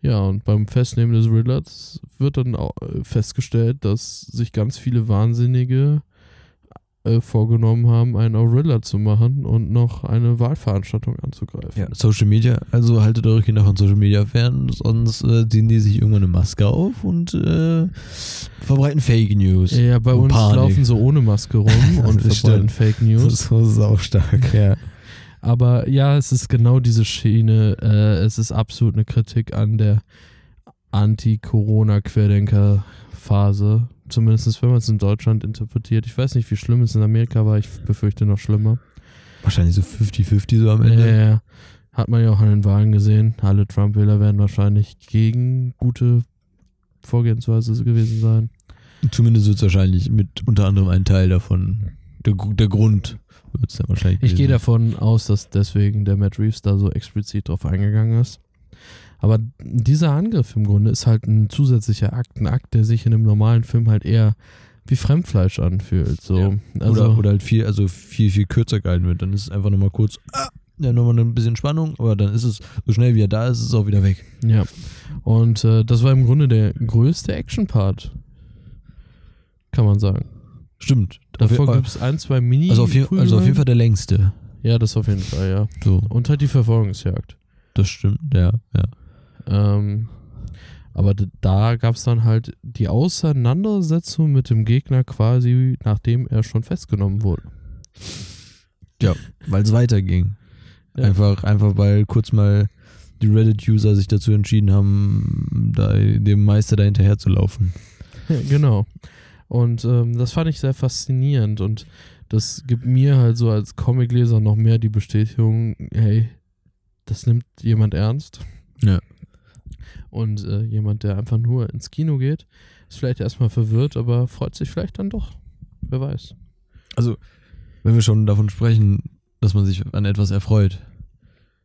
S1: Ja, und beim Festnehmen des Riddlers wird dann auch äh, festgestellt, dass sich ganz viele Wahnsinnige äh, vorgenommen haben, einen auf Riddler zu machen und noch eine Wahlveranstaltung anzugreifen.
S2: Ja, Social Media, also haltet eure Kinder von Social Media fern, sonst äh, ziehen die sich irgendwann eine Maske auf und äh, verbreiten Fake News.
S1: Ja, bei uns
S2: Panik.
S1: laufen so ohne Maske rum und verbreiten
S2: stimmt.
S1: Fake News.
S2: Das ist auch stark, ja.
S1: Aber ja, es ist genau diese Schiene. Äh, es ist absolut eine Kritik an der Anti-Corona-Querdenker-Phase. Zumindest wenn man es in Deutschland interpretiert. Ich weiß nicht, wie schlimm es in Amerika war. Ich befürchte noch schlimmer.
S2: Wahrscheinlich so 50-50 so am
S1: Ja,
S2: Ende.
S1: ja. Hat man ja auch an den Wahlen gesehen. Alle Trump-Wähler werden wahrscheinlich gegen gute Vorgehensweise gewesen sein.
S2: Zumindest wird es wahrscheinlich mit unter anderem ein Teil davon, der, der Grund wird es dann wahrscheinlich
S1: Ich gehe davon aus, dass deswegen der Matt Reeves da so explizit drauf eingegangen ist. Aber dieser Angriff im Grunde ist halt ein zusätzlicher Akt, ein Akt, der sich in einem normalen Film halt eher wie Fremdfleisch anfühlt. So.
S2: Ja.
S1: Also,
S2: oder, oder halt viel, also viel, viel kürzer gehalten wird. Dann ist es einfach nochmal kurz, ah, ja, nochmal ein bisschen Spannung, aber dann ist es, so schnell wie er da ist, ist es auch wieder weg.
S1: ja. Und äh, das war im Grunde der größte Action-Part. Kann man sagen.
S2: Stimmt.
S1: Davor gibt es ein, zwei mini
S2: also, auf jeden, also auf jeden Fall der längste.
S1: Ja, das auf jeden Fall, ja.
S2: So,
S1: Und halt die Verfolgungsjagd.
S2: das stimmt, ja, ja.
S1: Ähm, aber da gab es dann halt die Auseinandersetzung mit dem Gegner quasi, nachdem er schon festgenommen wurde.
S2: Weil es weiterging.
S1: Ja.
S2: Einfach, einfach weil kurz mal die Reddit-User sich dazu entschieden haben, da dem Meister da hinterher zu laufen.
S1: Ja, genau. Und ähm, das fand ich sehr faszinierend und das gibt mir halt so als Comicleser noch mehr die Bestätigung, hey, das nimmt jemand ernst.
S2: Ja.
S1: Und äh, jemand, der einfach nur ins Kino geht, ist vielleicht erstmal verwirrt, aber freut sich vielleicht dann doch. Wer weiß.
S2: Wenn wir schon davon sprechen, dass man sich an etwas erfreut.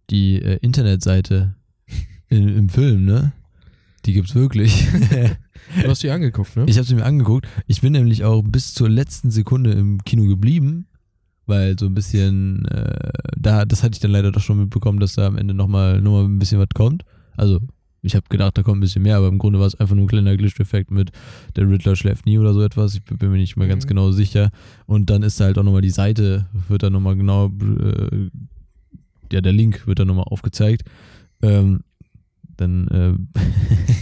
S2: Die äh, Internetseite in, im Film, ne? Die gibt's wirklich.
S1: Du hast die angeguckt, ne?
S2: ich habe sie mir angeguckt. Ich bin nämlich auch bis zur letzten Sekunde im Kino geblieben, weil so ein bisschen, äh, da, das hatte ich dann leider doch schon mitbekommen, dass da am Ende nochmal noch mal ein bisschen was kommt. Also, ich habe gedacht, da kommt ein bisschen mehr, aber im Grunde war es einfach nur ein kleiner Glitch-Effekt mit der Riddler schläft nie oder so etwas. Ich bin mir nicht mehr ganz
S1: Mhm.
S2: genau sicher. Und dann ist da halt auch nochmal die Seite, wird dann nochmal genau, äh, ja, der Link wird dann nochmal aufgezeigt. Ähm, dann äh,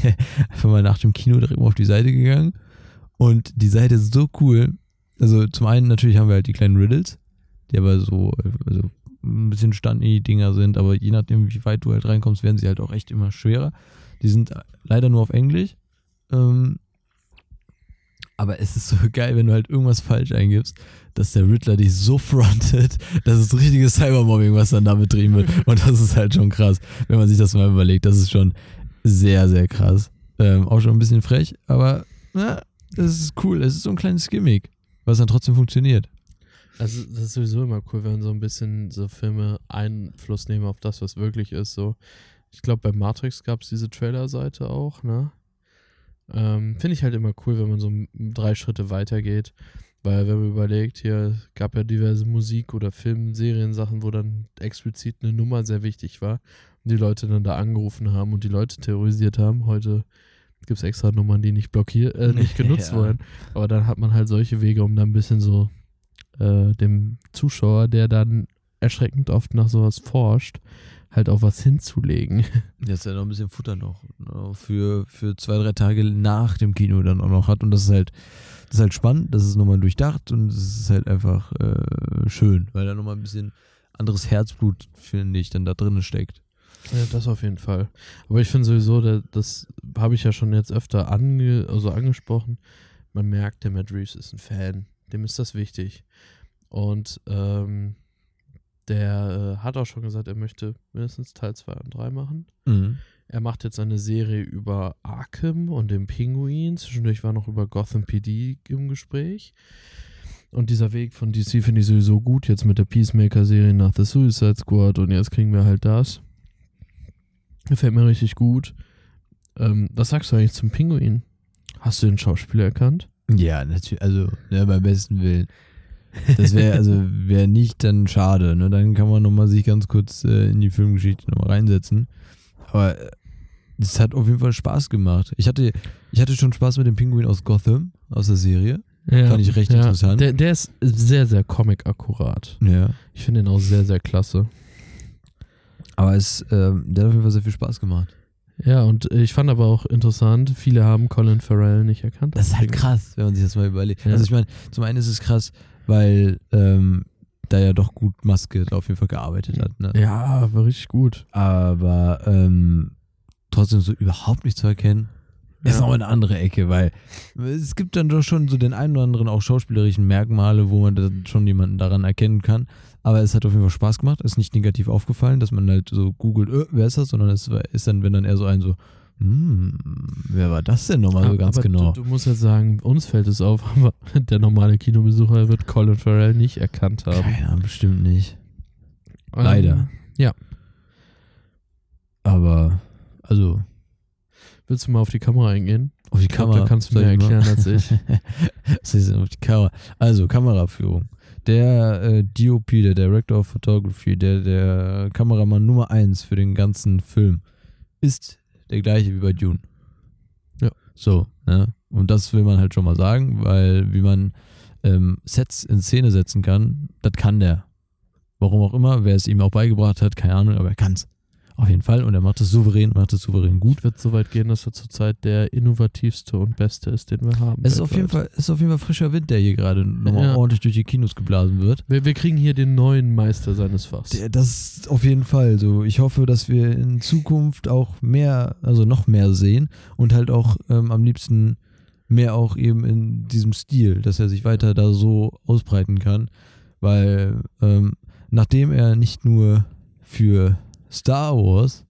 S2: einfach mal nach dem Kino direkt mal auf die Seite gegangen. Und die Seite ist so cool. Also zum einen natürlich haben wir halt die kleinen Riddles, die aber so also ein bisschen Stani-Dinger sind, aber je nachdem, wie weit du halt reinkommst, werden sie halt auch echt immer schwerer. Die sind leider nur auf Englisch. Ähm, aber es ist so geil, wenn du halt irgendwas falsch eingibst, dass der Riddler dich so frontet, das ist richtiges Cybermobbing, was dann da betrieben wird. Und das ist halt schon krass, wenn man sich das mal überlegt. Das ist schon sehr, sehr krass. Ähm, auch schon ein bisschen frech, aber na, das ist cool. Es ist so ein kleines Gimmick, was dann trotzdem funktioniert.
S1: Also, das ist sowieso immer cool, wenn so ein bisschen so Filme Einfluss nehmen auf das, was wirklich ist. So, ich glaube, bei Matrix gab es diese Trailer-Seite auch, ne? Ähm, Finde ich halt immer cool, wenn man so drei Schritte weitergeht. Weil, wenn man überlegt, hier gab ja diverse Musik- oder Film-, Seriensachen, wo dann explizit eine Nummer sehr wichtig war. Und die Leute dann da angerufen haben und die Leute terrorisiert haben. Heute gibt es extra Nummern, die nicht blockiert, äh, nicht genutzt
S2: Ja.
S1: wurden. Aber dann hat man halt solche Wege, um dann ein bisschen so äh, dem Zuschauer, der dann erschreckend oft nach sowas forscht, halt auch was hinzulegen.
S2: Jetzt ja noch ein bisschen Futter noch ne, für, für zwei, drei Tage nach dem Kino dann auch noch hat. Und das ist halt, das ist halt spannend, das ist nochmal durchdacht und es ist halt einfach äh, schön, weil da nochmal ein bisschen anderes Herzblut, finde ich, dann da drin steckt.
S1: Ja, das auf jeden Fall. Aber ich finde sowieso, da- das habe ich ja schon jetzt öfter ange also angesprochen. Man merkt, der Matt Reeves ist ein Fan. Dem ist das wichtig. Und ähm, der äh, hat auch schon gesagt, er möchte mindestens Teil 2 und 3 machen.
S2: Mhm.
S1: Er macht jetzt eine Serie über Arkham und den Pinguin. Zwischendurch war noch über Gotham PD im Gespräch. Und dieser Weg von DC finde ich sowieso gut. Jetzt mit der Peacemaker-Serie nach The Suicide Squad. Und jetzt kriegen wir halt das. Gefällt mir richtig gut. Ähm, was sagst du eigentlich zum Pinguin? Hast du den Schauspieler erkannt?
S2: Ja, natürlich, also ja, beim besten Willen. Das wäre also wäre nicht dann schade, ne? Dann kann man nochmal sich ganz kurz äh, in die Filmgeschichte nochmal reinsetzen. Aber äh, es hat auf jeden Fall Spaß gemacht. Ich hatte, ich hatte schon Spaß mit dem Pinguin aus Gotham, aus der Serie.
S1: Ja,
S2: Fand ich recht interessant.
S1: Der, der ist sehr, sehr comic-akkurat.
S2: Ja.
S1: Ich finde ihn auch sehr, sehr klasse.
S2: Aber es, ähm, der hat auf jeden Fall sehr viel Spaß gemacht.
S1: Ja, und ich fand aber auch interessant, viele haben Colin Farrell nicht erkannt.
S2: Das ist halt krass, wenn man sich das mal überlegt.
S1: Ja.
S2: Also ich meine, zum einen ist es krass, weil ähm, da ja doch gut Maske auf jeden Fall gearbeitet hat. Ne?
S1: Ja, war richtig gut.
S2: aber ähm, trotzdem so überhaupt nicht zu erkennen, ist
S1: Ja.
S2: nochmal eine andere Ecke, weil es gibt dann doch schon so den einen oder anderen auch schauspielerischen Merkmale, wo man dann schon jemanden daran erkennen kann. Aber es hat auf jeden Fall Spaß gemacht, ist nicht negativ aufgefallen, dass man halt so googelt, äh, wer ist das, sondern es ist dann, wenn dann eher so ein so, hm, wer war das denn nochmal so ganz
S1: aber
S2: genau?
S1: Du, du musst jetzt sagen, uns fällt es auf, aber der normale Kinobesucher wird Colin Farrell nicht erkannt haben.
S2: Keine Ahnung, bestimmt nicht.
S1: Ähm,
S2: leider.
S1: Ja.
S2: Aber, also,
S1: Willst du mal auf die Kamera eingehen?
S2: auf die
S1: Ich glaub,
S2: Kamera.
S1: da kannst du
S2: mal-
S1: erklären als ich.
S2: Auf die Kamera? Also, Kameraführung. Der äh, DOP, der Director of Photography, der, der Kameramann Nummer 1 für den ganzen Film, ist der gleiche wie bei Dune.
S1: Ja.
S2: So, ne? Und das will man halt schon mal sagen, weil wie man ähm, Sets in Szene setzen kann, das kann der. Warum auch immer, wer es ihm auch beigebracht hat, keine Ahnung, aber er kann's. Auf jeden Fall. Und er macht es souverän, macht es souverän gut.
S1: Wird so weit gehen, dass er zurzeit der innovativste und beste ist, den wir haben.
S2: Es ist auf, jeden. Fall, ist auf jeden Fall frischer Wind, der hier gerade nochmal
S1: Ja.
S2: ordentlich durch die Kinos geblasen wird.
S1: Wir, wir kriegen hier den neuen Meister seines Fachs.
S2: Der- Das ist auf jeden Fall so. Ich hoffe, dass wir in Zukunft auch mehr, also noch mehr sehen und halt auch ähm, am liebsten mehr auch eben in diesem Stil, dass er sich weiter da so ausbreiten kann, weil ähm, nachdem er nicht nur für Star Wars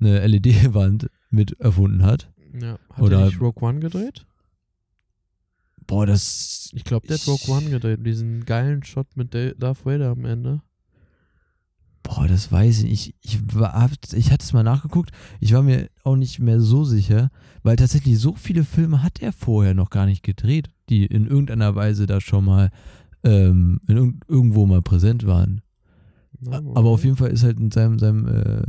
S2: eine LED-Wand mit erfunden hat,
S1: ja. Hat
S2: Oder-
S1: er nicht Rogue One gedreht?
S2: boah, das
S1: Ich glaube, der hat Rogue One gedreht. Diesen geilen Shot mit Da- Darth Vader am Ende.
S2: Boah, das weiß ich nicht. Ich, hab- ich hatte es mal nachgeguckt. Ich war mir auch nicht mehr so sicher, weil tatsächlich so viele Filme hat er vorher noch gar nicht gedreht, die in irgendeiner Weise da schon mal ähm, in irg irgendwo mal präsent waren. Aber auf jeden Fall ist halt in seinem, seinem äh,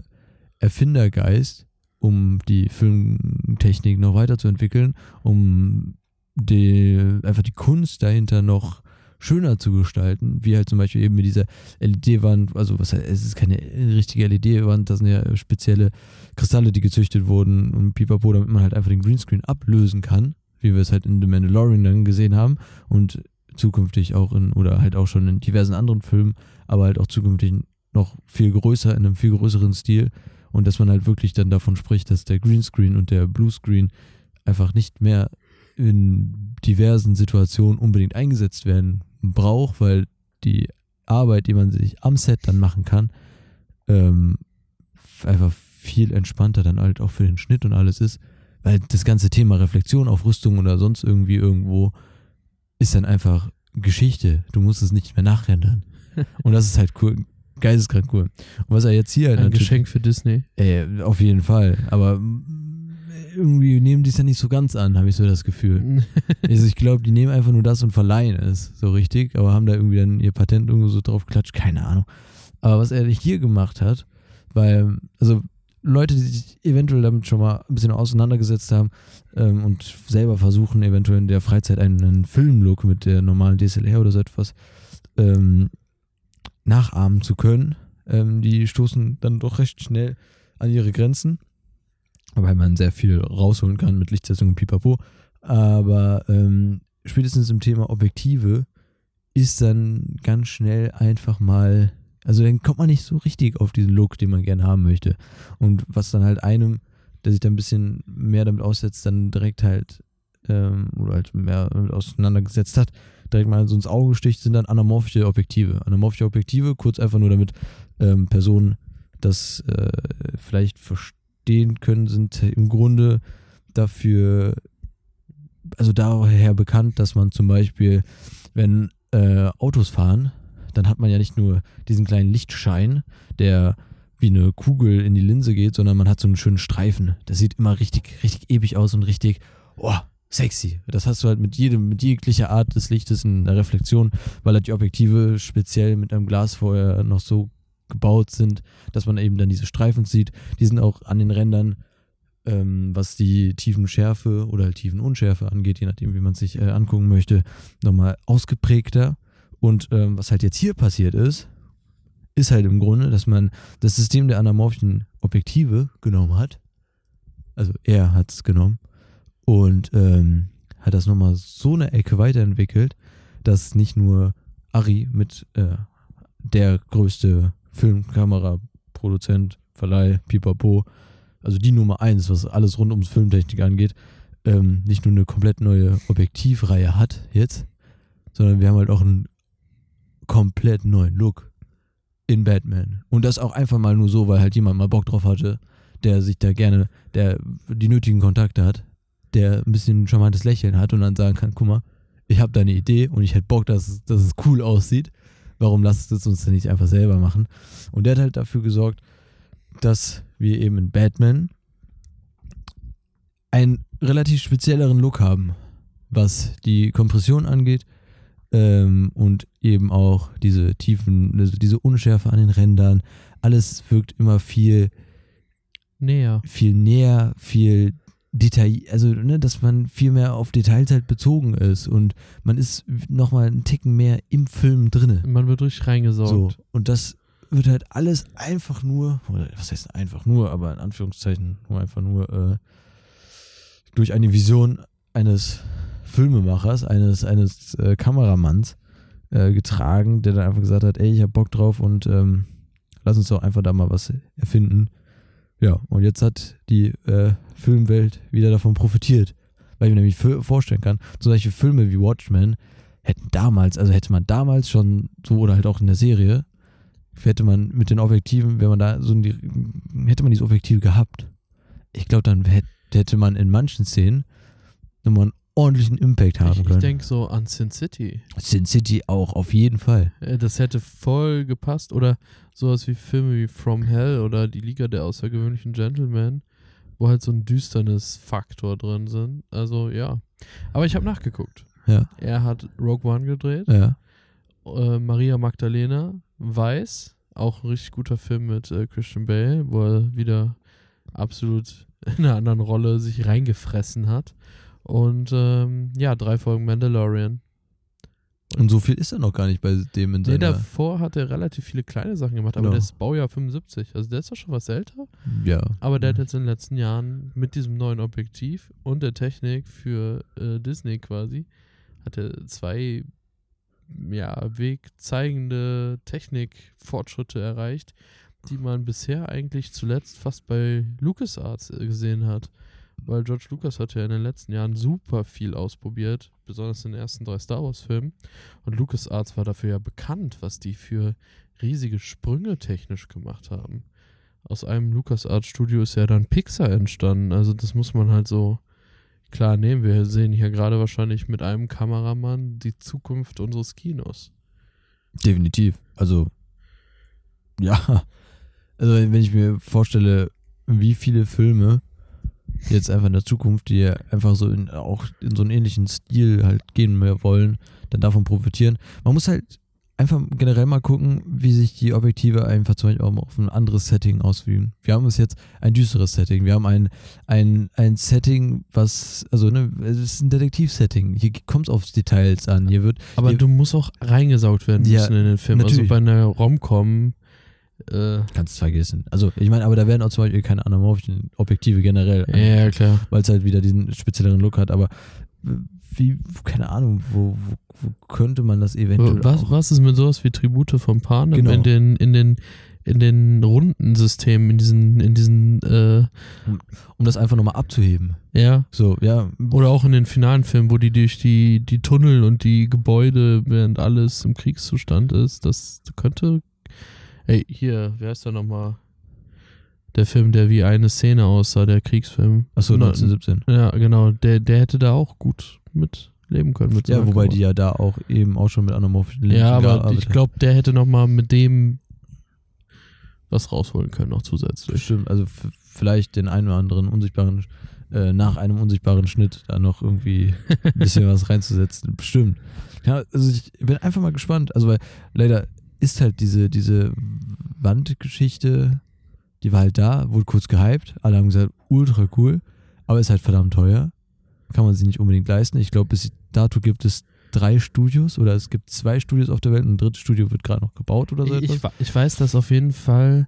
S2: Erfindergeist, um die Filmtechnik noch weiterzuentwickeln, um die, einfach die Kunst dahinter noch schöner zu gestalten, wie halt zum Beispiel eben mit dieser LED-Wand, also was heißt, es ist keine richtige LED-Wand, das sind ja spezielle Kristalle, die gezüchtet wurden und pipapo, damit man halt einfach den Greenscreen ablösen kann, wie wir es halt in The Mandalorian dann gesehen haben und zukünftig auch in, oder halt auch schon in diversen anderen Filmen, aber halt auch zukünftig noch viel größer, in einem viel größeren Stil und dass man halt wirklich dann davon spricht, dass der Greenscreen und der Bluescreen einfach nicht mehr in diversen Situationen unbedingt eingesetzt werden braucht, weil die Arbeit, die man sich am Set dann machen kann, ähm, einfach viel entspannter dann halt auch für den Schnitt und alles ist, weil das ganze Thema Reflexion auf Rüstung oder sonst irgendwie irgendwo ist dann einfach Geschichte. Du musst es nicht mehr nachrendern. Und das ist halt cool. Geisteskrank cool. Und was er jetzt hier halt
S1: Ein Geschenk für Disney.
S2: Ey, auf jeden Fall. Aber mm, irgendwie nehmen die es ja nicht so ganz an, habe ich so das Gefühl. Also ich glaube, die nehmen einfach nur das und verleihen es so richtig, aber haben da irgendwie dann ihr Patent irgendwo so drauf geklatscht, keine Ahnung. Aber was er hier gemacht hat, weil, also Leute, die sich eventuell damit schon mal ein bisschen auseinandergesetzt haben ähm, und selber versuchen, eventuell in der Freizeit einen, einen Filmlook mit der normalen DSLR oder so etwas ähm, nachahmen zu können, ähm, die stoßen dann doch recht schnell an ihre Grenzen, weil man sehr viel rausholen kann mit Lichtsetzung und Pipapo. Aber ähm, spätestens im Thema Objektive ist dann ganz schnell einfach mal, also dann kommt man nicht so richtig auf diesen Look, den man gerne haben möchte. Und was dann halt einem, der sich da ein bisschen mehr damit aussetzt, dann direkt halt, ähm, oder halt mehr damit auseinandergesetzt hat, direkt mal so ins Auge sticht, sind dann anamorphische Objektive. Anamorphische Objektive, kurz einfach nur damit ähm, Personen das äh, vielleicht verstehen können, sind im Grunde dafür, also daher bekannt, dass man zum Beispiel, wenn äh, Autos fahren, dann hat man ja nicht nur diesen kleinen Lichtschein, der wie eine Kugel in die Linse geht, sondern man hat so einen schönen Streifen. Das sieht immer richtig, richtig ewig aus und richtig, oh, sexy. Das hast du halt mit jedem, mit jeglicher Art des Lichtes in der Reflexion, weil halt die Objektive speziell mit einem Glas vorher noch so gebaut sind, dass man eben dann diese Streifen sieht. Die sind auch an den Rändern, ähm, was die Tiefenschärfe oder halt Tiefenunschärfe angeht, je nachdem, wie man sich äh, angucken möchte, nochmal ausgeprägter. Und ähm, was halt jetzt hier passiert ist, ist halt im Grunde, dass man das System der anamorphischen Objektive genommen hat. Also er hat es genommen und ähm, hat das nochmal so eine Ecke weiterentwickelt, dass nicht nur Ari mit äh, der größte Filmkameraproduzent, Verleih, Pipapo, also die Nummer eins, was alles rund ums Filmtechnik angeht, ähm, nicht nur eine komplett neue Objektivreihe hat jetzt, sondern wir haben halt auch einen komplett neuen Look in Batman. Und das auch einfach mal nur so, weil halt jemand mal Bock drauf hatte, der sich da gerne, der die nötigen Kontakte hat, der ein bisschen ein charmantes Lächeln hat und dann sagen kann, guck mal, ich habe da eine Idee und ich hätte Bock, dass, es- dass es cool aussieht. Warum lasst es uns denn nicht einfach selber machen? Und der hat halt dafür gesorgt, dass wir eben in Batman einen relativ spezielleren Look haben, was die Kompression angeht ähm, und eben auch diese tiefen, also diese Unschärfe an den Rändern. Alles wirkt immer viel
S1: Näher.
S2: viel näher, viel Detail, also ne, dass man viel mehr auf Details halt bezogen ist und man ist nochmal einen Ticken mehr im Film drinne.
S1: Man wird richtig
S2: So.
S1: reingesaugt.
S2: Und das wird halt alles einfach nur, oder was heißt einfach nur, aber in Anführungszeichen nur einfach nur äh, durch eine Vision eines Filmemachers, eines, eines äh, Kameramanns äh, getragen, der dann einfach gesagt hat, ey, ich hab Bock drauf und ähm, lass uns doch einfach da mal was erfinden. Ja, und jetzt hat die äh, Filmwelt wieder davon profitiert. Weil ich mir nämlich vorstellen kann, zum Beispiel Filme wie Watchmen hätten damals, also hätte man damals schon so oder halt auch in der Serie, hätte man mit den Objektiven, wenn man da so die, hätte man dieses Objektiv gehabt, ich glaube, dann hätte, man in manchen Szenen nochmal einen ordentlichen Impact haben
S1: Ich, ich
S2: können.
S1: denke so an Sin City.
S2: Sin City auch, auf jeden Fall.
S1: Äh, Das hätte voll gepasst. Oder sowas wie Filme wie From Hell oder Die Liga der außergewöhnlichen Gentlemen, wo halt so ein Düsternis-Faktor drin sind. Also ja. Aber ich habe nachgeguckt.
S2: Ja,
S1: Er hat Rogue One gedreht.
S2: ja.
S1: Äh, Maria Magdalena, Weiß, auch ein richtig guter Film mit äh, Christian Bale, wo er wieder absolut in einer anderen Rolle sich reingefressen hat. Und ähm, ja, drei Folgen Mandalorian.
S2: Und so viel ist er noch gar nicht bei dem in
S1: Nee,
S2: seiner...
S1: davor hat er relativ viele kleine Sachen gemacht, aber
S2: Genau.
S1: der ist Baujahr 75. Also der ist doch schon was älter.
S2: ja.
S1: Aber der hat jetzt in den letzten Jahren mit diesem neuen Objektiv und der Technik für äh, Disney quasi, hat er zwei ja, wegzeigende Technikfortschritte erreicht, die man bisher eigentlich zuletzt fast bei LucasArts äh, gesehen hat. Weil George Lucas hat ja in den letzten Jahren super viel ausprobiert, besonders in den ersten drei Star Wars-Filmen. Und LucasArts war dafür ja bekannt, was die für riesige Sprünge technisch gemacht haben aus einem LucasArts Studio ist ja dann Pixar entstanden. Also das muss man halt so klar nehmen. Wir sehen hier gerade wahrscheinlich mit einem Kameramann die Zukunft unseres Kinos.
S2: Definitiv. Also, ja. Also, wenn ich mir vorstelle, wie viele Filme jetzt einfach in der Zukunft, die einfach so in, auch in so einen ähnlichen Stil halt gehen mehr wollen, dann davon profitieren. Man muss halt einfach generell mal gucken, wie sich die Objektive einfach zum Beispiel auch auf ein anderes Setting ausüben. Wir haben es jetzt ein düsteres Setting. Wir haben ein, ein, ein Setting, was, also ne, es ist ein Detektiv-Setting. Hier kommt es aufs Details an. Hier wird.
S1: Aber
S2: hier,
S1: du musst auch reingesaugt werden
S2: Ja,
S1: müssen in den Film.
S2: natürlich.
S1: Also bei einer Rom-Com, äh,
S2: Kannst du vergessen. Also, ich meine, aber da werden auch zum Beispiel keine anamorphischen Objektive generell.
S1: ja, klar.
S2: weil es halt wieder diesen spezielleren Look hat. Aber wie, keine Ahnung, wo, wo, wo könnte man das eventuell
S1: Was, was ist mit sowas wie Tribute vom Panem
S2: Genau.
S1: in den, in den, in den Rundensystemen, in diesen, in diesen, äh,
S2: um das einfach nochmal abzuheben.
S1: ja,
S2: So, ja.
S1: Oder auch in den finalen Filmen, wo die durch die, die Tunnel und die Gebäude, während alles im Kriegszustand ist, das könnte. Ey, hier, wer heißt da nochmal? Der Film, der wie eine Szene aussah, der Kriegsfilm.
S2: Achso,
S1: Na-
S2: 1917.
S1: Ja, genau. Der, der hätte da auch gut mit leben können. Mit
S2: Ja, wobei die ja da auch eben auch schon mit anamorphischen Linsen
S1: Ja, aber
S2: gearbeitet
S1: ich glaube, der hätte nochmal mit dem was rausholen können, noch zusätzlich.
S2: Stimmt, also vielleicht den einen oder anderen unsichtbaren, äh, nach einem unsichtbaren Schnitt da noch irgendwie ein bisschen was reinzusetzen. Bestimmt. Ja, also ich bin einfach mal gespannt. Also, weil leider ist halt diese, diese Wandgeschichte, die war halt da, wurde kurz gehypt. Alle haben gesagt, ultra cool, aber ist halt verdammt teuer. Kann man sich nicht unbedingt leisten. Ich glaube, bis dato gibt es drei Studios oder es gibt zwei Studios auf der Welt und ein drittes Studio wird gerade noch gebaut oder so
S1: Ich,
S2: etwas.
S1: ich, wa- ich weiß, dass auf jeden Fall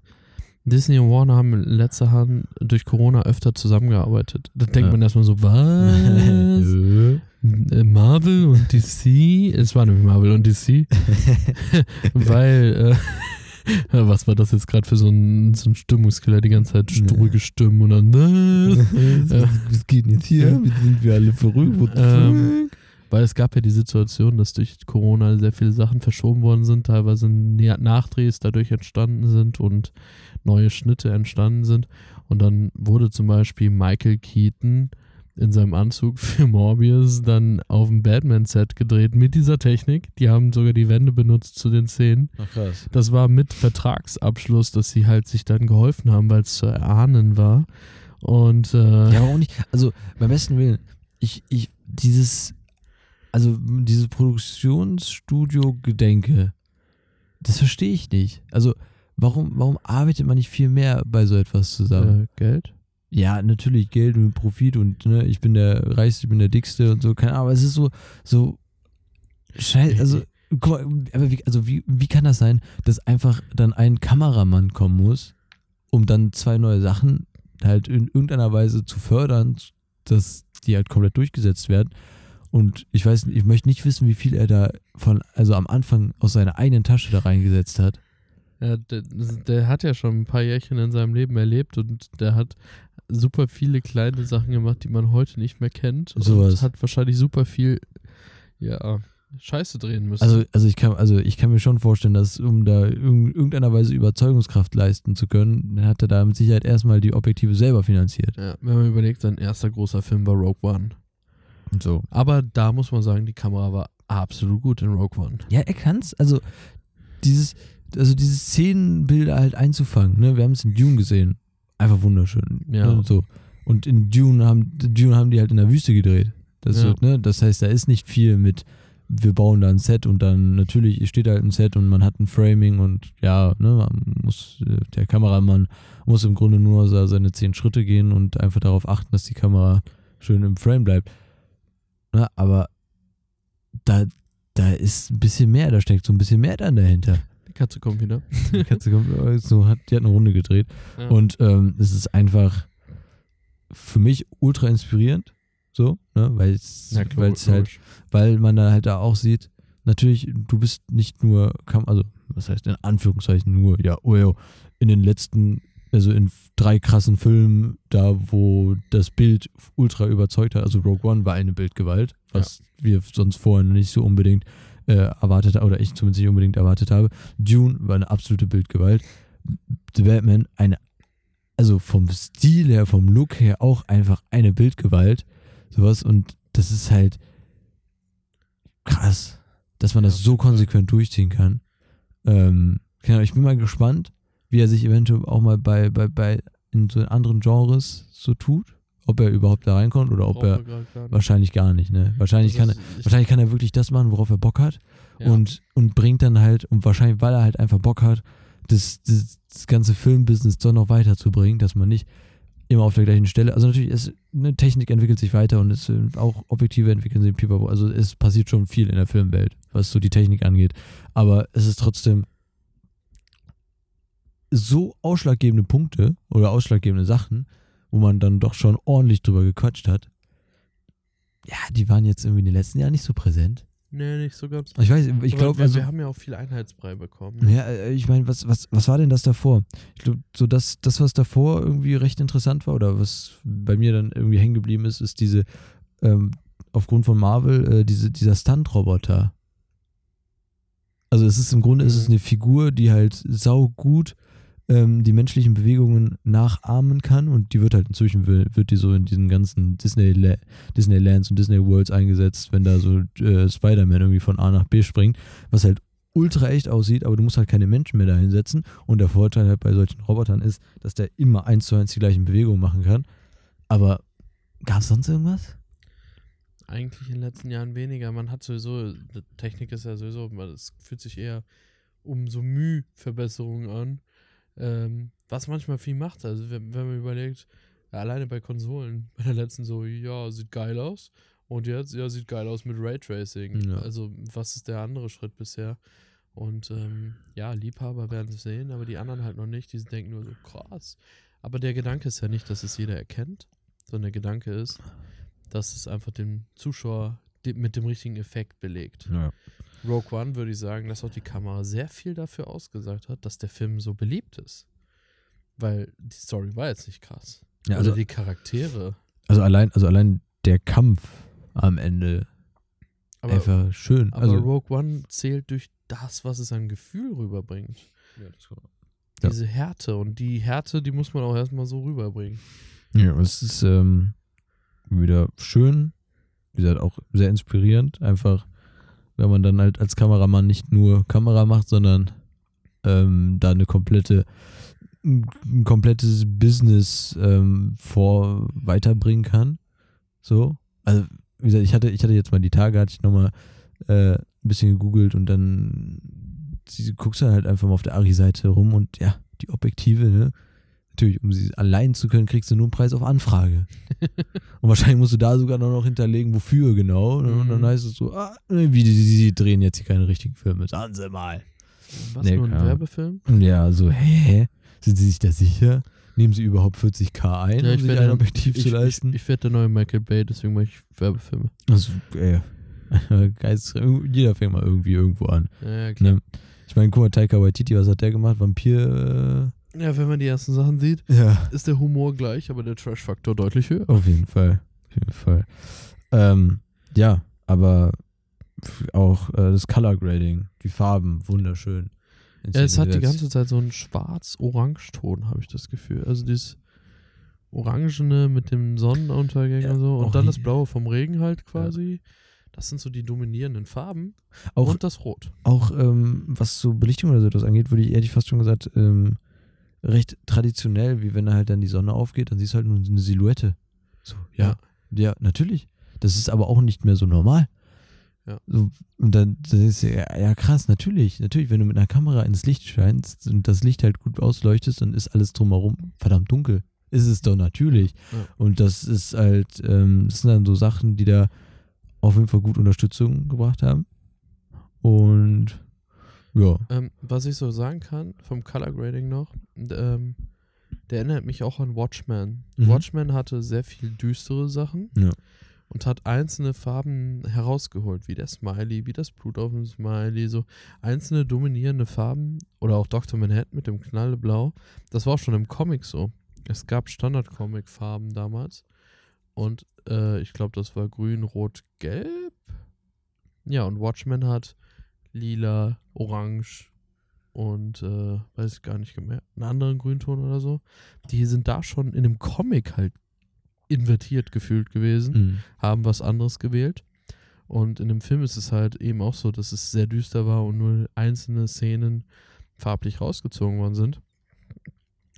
S1: Disney und Warner haben in letzter Hand durch Corona öfter zusammengearbeitet. Da denkt
S2: Ja.
S1: man erstmal so, was? Äh, Marvel und DC? Es war nämlich Marvel und DC. Weil, äh, was war das jetzt gerade für so ein, so ein Stimmungskiller? Die ganze Zeit ruhige Stimmen und dann, was?
S2: Was was geht denn jetzt hier? Wie sind wir alle verrückt? What the
S1: Ähm? Weil es gab ja die Situation, dass durch Corona sehr viele Sachen verschoben worden sind, teilweise Nachdrehs dadurch entstanden sind und neue Schnitte entstanden sind. Und dann wurde zum Beispiel Michael Keaton in seinem Anzug für Morbius dann auf dem Batman-Set gedreht mit dieser Technik. Die haben sogar die Wände benutzt zu den Szenen.
S2: Ach krass.
S1: Das war mit Vertragsabschluss, dass sie halt sich dann geholfen haben, weil es zu erahnen war. Und äh,
S2: Ja, auch nicht. Also, beim besten Willen, ich, ich, dieses, also dieses Produktionsstudio-Gedenke, das verstehe ich nicht. Also, warum, warum arbeitet man nicht viel mehr bei so etwas zusammen?
S1: äh, Geld.
S2: Ja, natürlich Geld und Profit und ne, ich bin der Reichste, ich bin der Dickste und so, keine Ahnung, aber es ist so, so, scheiße, also, guck mal, aber wie, also wie, wie kann das sein, dass einfach dann ein Kameramann kommen muss, um dann zwei neue Sachen halt in irgendeiner Weise zu fördern, dass die halt komplett durchgesetzt werden. Und ich weiß, nicht, ich möchte nicht wissen, wie viel er da von, also am Anfang aus seiner eigenen Tasche da reingesetzt hat.
S1: Ja, der, der hat ja schon ein paar Jährchen in seinem Leben erlebt und der hat super viele kleine Sachen gemacht, die man heute nicht mehr kennt. Und
S2: Sowas.
S1: hat wahrscheinlich super viel, ja, Scheiße drehen müssen.
S2: Also, also ich kann, also ich kann mir schon vorstellen, dass um da irg- irgendeiner Weise Überzeugungskraft leisten zu können, dann hat er da mit Sicherheit erstmal die Objektive selber finanziert.
S1: ja, wenn man überlegt, sein erster großer Film war Rogue One.
S2: So.
S1: Aber da muss man sagen, die Kamera war absolut gut in Rogue One.
S2: Ja, er kann's. Also dieses, also diese Szenenbilder halt einzufangen. Ne, wir haben es in Dune gesehen. Einfach wunderschön.
S1: Ja.
S2: Ne, und so. Und in Dune haben, Dune haben die halt in der Wüste gedreht. Das,
S1: Ja.
S2: wird, ne, das heißt, da ist nicht viel mit, wir bauen da ein Set und dann natürlich steht halt ein Set und man hat ein Framing und ja, ne, man muss, der Kameramann muss im Grunde nur seine zehn Schritte gehen und einfach darauf achten, dass die Kamera schön im Frame bleibt. Ne, aber da, da ist ein bisschen mehr, da steckt so ein bisschen mehr dann dahinter.
S1: Katze kommt wieder.
S2: Die Katze kommt, so hat, die hat eine Runde gedreht.
S1: Ja.
S2: Und ähm, es ist einfach für mich ultra inspirierend. So, ne? Weil es
S1: Ja,
S2: halt, weil man da halt da auch sieht, natürlich, du bist nicht nur, also, was heißt in Anführungszeichen nur, ja, oh, ja, in den letzten, also in drei krassen Filmen, da wo das Bild ultra überzeugt hat, also Rogue One war eine Bildgewalt, was wir sonst vorher nicht so unbedingt äh, erwartet, oder ich zumindest nicht unbedingt erwartet habe. Dune war eine absolute Bildgewalt. The Batman eine, also vom Stil her, vom Look her auch einfach eine Bildgewalt. Sowas und das ist halt krass, dass man das so konsequent durchziehen kann. Ähm, genau, ich bin mal gespannt, wie er sich eventuell auch mal bei, bei, bei in so anderen Genres so tut. Ob er überhaupt da reinkommt oder ob er
S1: gar
S2: wahrscheinlich gar nicht, ne? Wahrscheinlich kann
S1: Also
S2: er, wahrscheinlich kann er wirklich das machen, worauf er Bock hat
S1: ja.
S2: und, und bringt dann halt, und wahrscheinlich, weil er halt einfach Bock hat, das, das, das ganze Filmbusiness doch noch weiterzubringen, dass man nicht immer auf der gleichen Stelle, also natürlich, es, eine Technik entwickelt sich weiter und es äh, auch Objektive entwickeln sich, pipapo, also es passiert schon viel in der Filmwelt, was so die Technik angeht, aber es ist trotzdem so ausschlaggebende Punkte oder ausschlaggebende Sachen, wo man dann doch schon ordentlich drüber gequatscht hat. Ja, die waren jetzt irgendwie in den letzten Jahren nicht so präsent.
S1: Nee, nicht so ganz.
S2: Ich weiß, ich glaube,
S1: wir,
S2: also,
S1: wir haben ja auch viel Einheitsbrei bekommen.
S2: ja, äh, ich meine, was, was, was war denn das davor? Ich glaube, so das, das, was davor irgendwie recht interessant war oder was bei mir dann irgendwie hängen geblieben ist, ist diese, ähm, aufgrund von Marvel, äh, diese, dieser Stunt-Roboter. Also es ist im Grunde ist es
S1: Mhm.
S2: eine Figur, die halt saugut ähm, die menschlichen Bewegungen nachahmen kann und die wird halt inzwischen wird die so in diesen ganzen Disney Disneylands und Disney Worlds eingesetzt, wenn da so äh, Spider-Man irgendwie von A nach B springt, was halt ultra echt aussieht, aber du musst halt keine Menschen mehr da hinsetzen und der Vorteil halt bei solchen Robotern ist, dass der immer eins zu eins die gleichen Bewegungen machen kann. Aber gab es sonst irgendwas?
S1: Eigentlich in den letzten Jahren weniger. Man hat sowieso, Technik ist ja sowieso, es fühlt sich eher um so Mühverbesserungen an. Ähm, was manchmal viel macht. Also wenn, wenn man überlegt, alleine bei Konsolen, bei der letzten so, ja, sieht geil aus. Und jetzt, ja, sieht geil aus mit Raytracing.
S2: Ja.
S1: Also, was ist der andere Schritt bisher? Und ähm, ja, Liebhaber werden es sehen, aber die anderen halt noch nicht. Die denken nur so, krass. Aber der Gedanke ist ja nicht, dass es jeder erkennt, sondern der Gedanke ist, dass es einfach den Zuschauer mit dem richtigen Effekt belegt.
S2: Ja.
S1: Rogue One würde ich sagen, dass auch die Kamera sehr viel dafür ausgesagt hat, dass der Film so beliebt ist. Weil die Story war jetzt nicht krass.
S2: Ja,
S1: also
S2: also,
S1: die Charaktere.
S2: also allein, also allein der Kampf am Ende
S1: Aber,
S2: einfach schön.
S1: aber
S2: also,
S1: Rogue One zählt durch das, was es an Gefühl rüberbringt.
S2: Ja.
S1: Diese Härte. Und die Härte, die muss man auch erstmal so rüberbringen.
S2: Ja, es ist ähm, wieder schön, wie gesagt, auch sehr inspirierend. Einfach, wenn man dann halt als Kameramann nicht nur Kamera macht, sondern ähm, da eine komplette, ein, komplettes Business ähm, vor weiterbringen kann. So. Also, wie gesagt, ich hatte, ich hatte jetzt mal die Tage, hatte ich nochmal äh, ein bisschen gegoogelt und dann guckst du halt einfach mal auf der Ari-Seite rum und ja, die Objektive, ne? Natürlich, um sie allein zu können, kriegst du nur einen Preis auf Anfrage. und wahrscheinlich musst du da sogar noch hinterlegen, wofür genau. ne? Und dann
S1: Mhm.
S2: heißt es so, ah, wie, sie, drehen jetzt hier keine richtigen Filme. Sagen sie mal.
S1: Was,
S2: Nee,
S1: nur ein. Werbefilm?
S2: Ja, so, hä? Sind sie sich da sicher? Nehmen sie überhaupt 40k ein,
S1: Ja,
S2: um
S1: ich
S2: sich
S1: werde
S2: ein Objektiv
S1: Ich,
S2: zu leisten?
S1: ich, ich werde der neue Michael Bay, deswegen mache ich Werbefilme.
S2: also, ey, Geist, jeder fängt mal irgendwie irgendwo an.
S1: Ja, ja, klar.
S2: Ne? Ich meine, guck mal, Taika Waititi, was hat der gemacht? Vampir,
S1: Ja, wenn man die ersten Sachen sieht,
S2: ja,
S1: ist der Humor gleich, aber der Trash-Faktor deutlich höher.
S2: Auf jeden Fall. Auf jeden Fall. Ähm, ja, aber auch äh, das Color Grading, die Farben, wunderschön.
S1: Ja, es hat die ganze Zeit so einen schwarz-orange-Ton, habe ich das Gefühl. Also dieses Orangene mit dem Sonnenuntergang
S2: Ja,
S1: und so. Und dann das Blaue vom Regen halt quasi. Das sind so die dominierenden Farben.
S2: Auch,
S1: und das Rot.
S2: auch ähm, was so Belichtung oder so etwas angeht, würde ich ehrlich fast schon gesagt, ähm, recht traditionell, wie wenn da halt dann die Sonne aufgeht, dann siehst du halt nur eine Silhouette. So, ja. Ja, natürlich. Das ist aber auch nicht mehr so normal.
S1: Ja.
S2: So, und dann, dann ist ja, ja krass, natürlich. Natürlich, wenn du mit einer Kamera ins Licht scheinst und das Licht halt gut ausleuchtest, dann ist alles drumherum verdammt dunkel. Ist es doch natürlich.
S1: Ja.
S2: Und das ist halt, ähm, das sind dann so Sachen, die da auf jeden Fall gut Unterstützung gebracht haben. Und ja.
S1: Ähm, was ich so sagen kann, vom Color Grading noch, ähm, der erinnert mich auch an Watchmen.
S2: Mhm.
S1: Watchmen hatte sehr viel düstere Sachen
S2: Ja.
S1: und hat einzelne Farben herausgeholt, wie der Smiley, wie das Blut auf dem Smiley, so einzelne dominierende Farben oder auch Dr. Manhattan mit dem Knallblau. Das war auch schon im Comic so. Es gab Standard-Comic-Farben damals und äh, ich glaube, das war grün, rot, gelb. Ja, und Watchmen hat lila, orange und äh, weiß ich gar nicht mehr, einen anderen Grünton oder so. Die sind da schon in dem Comic halt invertiert gefühlt gewesen,
S2: Mhm.
S1: haben was anderes gewählt. Und in dem Film ist es halt eben auch so, dass es sehr düster war und nur einzelne Szenen farblich rausgezogen worden sind.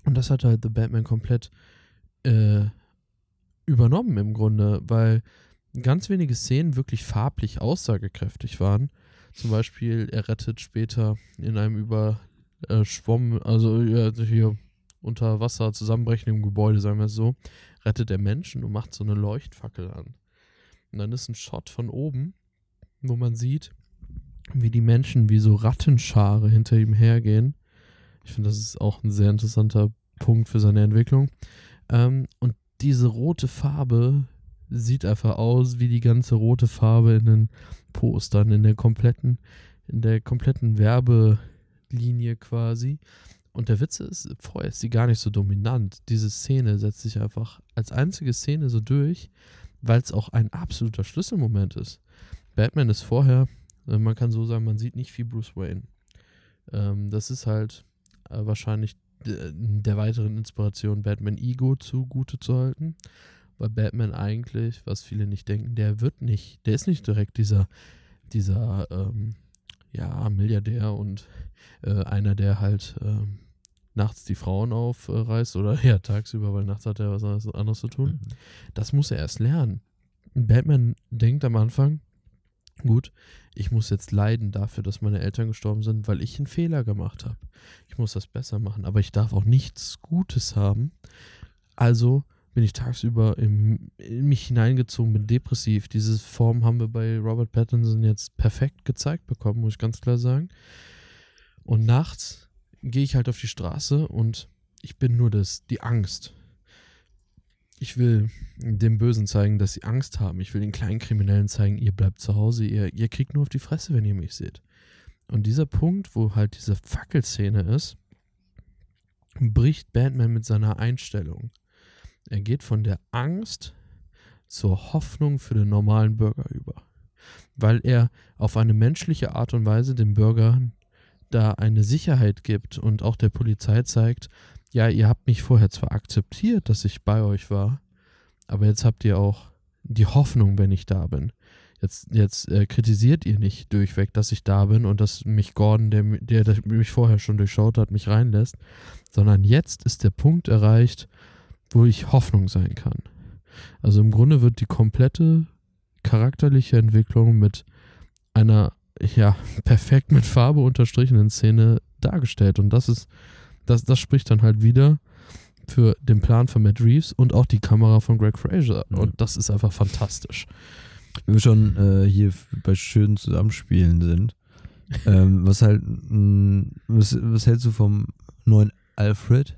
S1: Und das hat halt The Batman komplett äh, übernommen im Grunde, weil ganz wenige Szenen wirklich farblich aussagekräftig waren. Zum Beispiel, er rettet später in einem überschwommen, also ja, hier unter Wasser zusammenbrechenden Gebäude, sagen wir es so, rettet er Menschen und macht so eine Leuchtfackel an. Und dann ist ein Shot von oben, wo man sieht, wie die Menschen wie so Rattenschare hinter ihm hergehen. Ich finde, das ist auch ein sehr interessanter Punkt für seine Entwicklung. Ähm, und diese rote Farbe sieht einfach aus wie die ganze rote Farbe in den Postern, in der kompletten, in der kompletten Werbelinie quasi. Und der Witz ist, vorher ist sie gar nicht so dominant. Diese Szene setzt sich einfach als einzige Szene so durch, weil es auch ein absoluter Schlüsselmoment ist. Batman ist vorher, äh, man kann so sagen, man sieht nicht viel Bruce Wayne. Ähm, das ist halt äh, wahrscheinlich d- der weiteren Inspiration Batman Ego zugute zu halten. Weil Batman eigentlich, was viele nicht denken, der wird nicht, der ist nicht direkt dieser, dieser, ähm, ja, Milliardär und äh, einer, der halt ähm, nachts die Frauen aufreißt oder ja, tagsüber, weil nachts hat er was anderes- anderes zu tun.
S2: Mhm.
S1: Das muss er erst lernen. Batman denkt am Anfang, gut, ich muss jetzt leiden dafür, dass meine Eltern gestorben sind, weil ich einen Fehler gemacht habe. Ich muss das besser machen, aber ich darf auch nichts Gutes haben. Also bin ich tagsüber im, in mich hineingezogen, bin depressiv. Diese Form haben wir bei Robert Pattinson jetzt perfekt gezeigt bekommen, muss ich ganz klar sagen. Und nachts gehe ich halt auf die Straße und ich bin nur das, die Angst. Ich will dem Bösen zeigen, dass sie Angst haben. Ich will den kleinen Kriminellen zeigen, ihr bleibt zu Hause, ihr, ihr kriegt nur auf die Fresse, wenn ihr mich seht. Und dieser Punkt, wo halt diese Fackelszene ist, bricht Batman mit seiner Einstellung. Er geht von der Angst zur Hoffnung für den normalen Bürger über. Weil er auf eine menschliche Art und Weise den Bürgern da eine Sicherheit gibt und auch der Polizei zeigt, ja, ihr habt mich vorher zwar akzeptiert, dass ich bei euch war, aber jetzt habt ihr auch die Hoffnung, wenn ich da bin. Jetzt, jetzt äh, kritisiert ihr nicht durchweg, dass ich da bin und dass mich Gordon, der, der, der mich vorher schon durchschaut hat, mich reinlässt, sondern jetzt ist der Punkt erreicht, wo ich Hoffnung sein kann. Also im Grunde wird die komplette charakterliche Entwicklung mit einer, ja, perfekt mit Farbe unterstrichenen Szene dargestellt. Und das ist, das, das spricht dann halt wieder für den Plan von Matt Reeves und auch die Kamera von Greg Fraser.
S2: Ja.
S1: Und das ist einfach fantastisch.
S2: Wenn wir schon äh, hier bei schönen Zusammenspielen sind, ähm, was halt, mh, was, was hältst du vom neuen Alfred?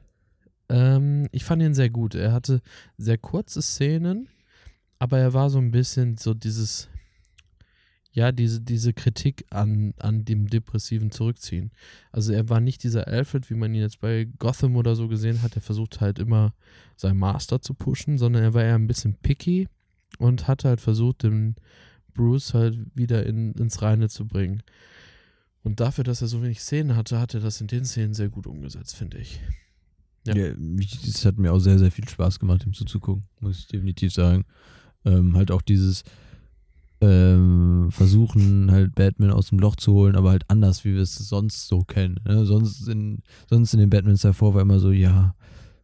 S1: Ähm, ich fand ihn sehr gut. Er hatte sehr kurze Szenen, aber er war so ein bisschen so dieses, ja, diese, diese Kritik an, an dem depressiven Zurückziehen. Also er war nicht dieser Alfred, wie man ihn jetzt bei Gotham oder so gesehen hat. Er versucht halt immer seinen Master zu pushen, sondern er war eher ein bisschen picky und hat halt versucht, den Bruce halt wieder in, ins Reine zu bringen. Und dafür, dass er so wenig Szenen hatte, hat er das in den Szenen sehr gut umgesetzt, finde ich. Ja.
S2: Ja. das hat mir auch sehr, sehr viel Spaß gemacht, ihm zuzugucken, muss ich definitiv sagen. Ähm, halt auch dieses ähm, Versuchen, halt Batman aus dem Loch zu holen, aber halt anders, wie wir es sonst so kennen. Ne? Sonst, in, sonst in den Batmans davor war immer so, ja,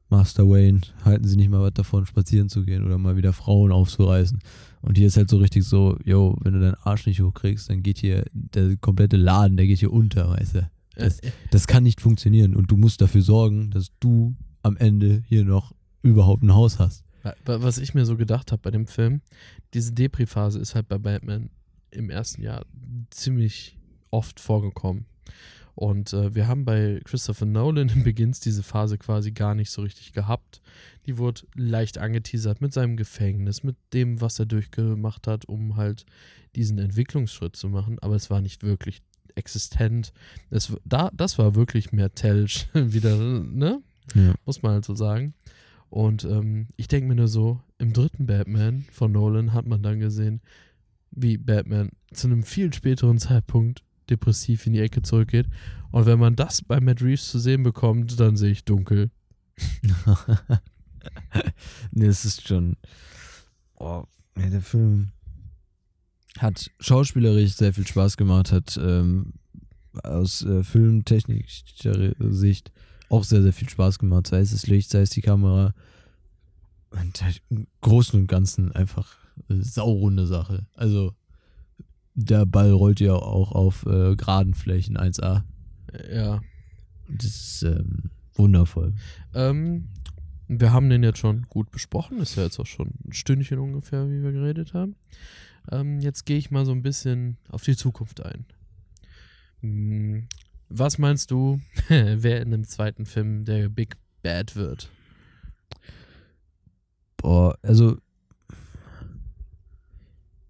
S2: Master Wayne, halten Sie nicht mal was davon, spazieren zu gehen oder mal wieder Frauen aufzureißen. Und hier ist halt so richtig so, yo, wenn du deinen Arsch nicht hochkriegst, dann geht hier der komplette Laden, der geht hier unter, weißt du. Das- Das kann nicht funktionieren und du musst dafür sorgen, dass du am Ende hier noch überhaupt ein Haus hast.
S1: Wa- wa- Was ich mir so gedacht habe bei dem Film, diese Depri-Phase ist halt bei Batman im ersten Jahr ziemlich oft vorgekommen. Und äh, wir haben bei Christopher Nolan im Beginn diese Phase quasi gar nicht so richtig gehabt. Die wurde leicht angeteasert mit seinem Gefängnis, mit dem, was er durchgemacht hat, um halt diesen Entwicklungsschritt zu machen. Aber es war nicht wirklich existent. Es, da, das war wirklich mehr Telsch wieder, ne?
S2: Ja.
S1: muss man halt so sagen. Und ähm, ich denke mir nur so, im dritten Batman von Nolan hat man dann gesehen, wie Batman zu einem viel späteren Zeitpunkt depressiv in die Ecke zurückgeht. Und wenn man das bei Matt Reeves zu sehen bekommt, dann sehe ich dunkel.
S2: nee, es ist schon. Oh, nee, der Film hat schauspielerisch sehr viel Spaß gemacht, hat ähm, aus äh, filmtechnischer Sicht auch sehr, sehr viel Spaß gemacht. Sei es das Licht, sei es die Kamera. Und halt im Großen und Ganzen einfach eine saurunde Sache. Also, der Ball rollt ja auch auf äh, geraden Flächen 1A.
S1: Ja.
S2: Das ist ähm, wundervoll.
S1: Ähm, wir haben den jetzt schon gut besprochen. Ist ja jetzt auch schon ein Stündchen ungefähr, wie wir geredet haben. Ähm, jetzt gehe ich mal so ein bisschen auf die Zukunft ein. Hm, Was meinst du, wer in dem zweiten Film der Big Bad wird?
S2: Boah, also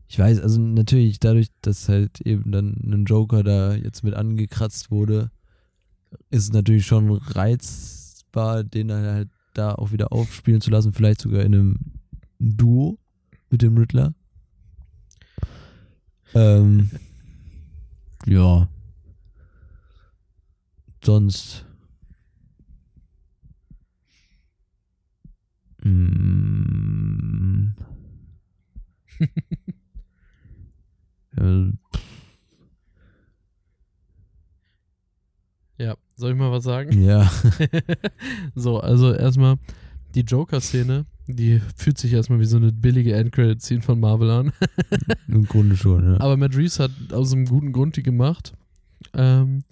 S2: ich weiß, also natürlich dadurch, dass halt eben dann ein Joker da jetzt mit angekratzt wurde, ist es natürlich schon reizbar, den halt da auch wieder aufspielen zu lassen, vielleicht sogar in einem Duo mit dem Riddler. Ähm, ja. Sonst. Mm. ja,
S1: Ja, soll ich mal was sagen?
S2: ja.
S1: so, also erstmal die Joker-Szene, die fühlt sich erstmal wie so eine billige Endcredit-Scene von Marvel an.
S2: im Grunde schon, ja.
S1: Aber Matt Reeves hat aus einem guten Grund die gemacht. Ähm,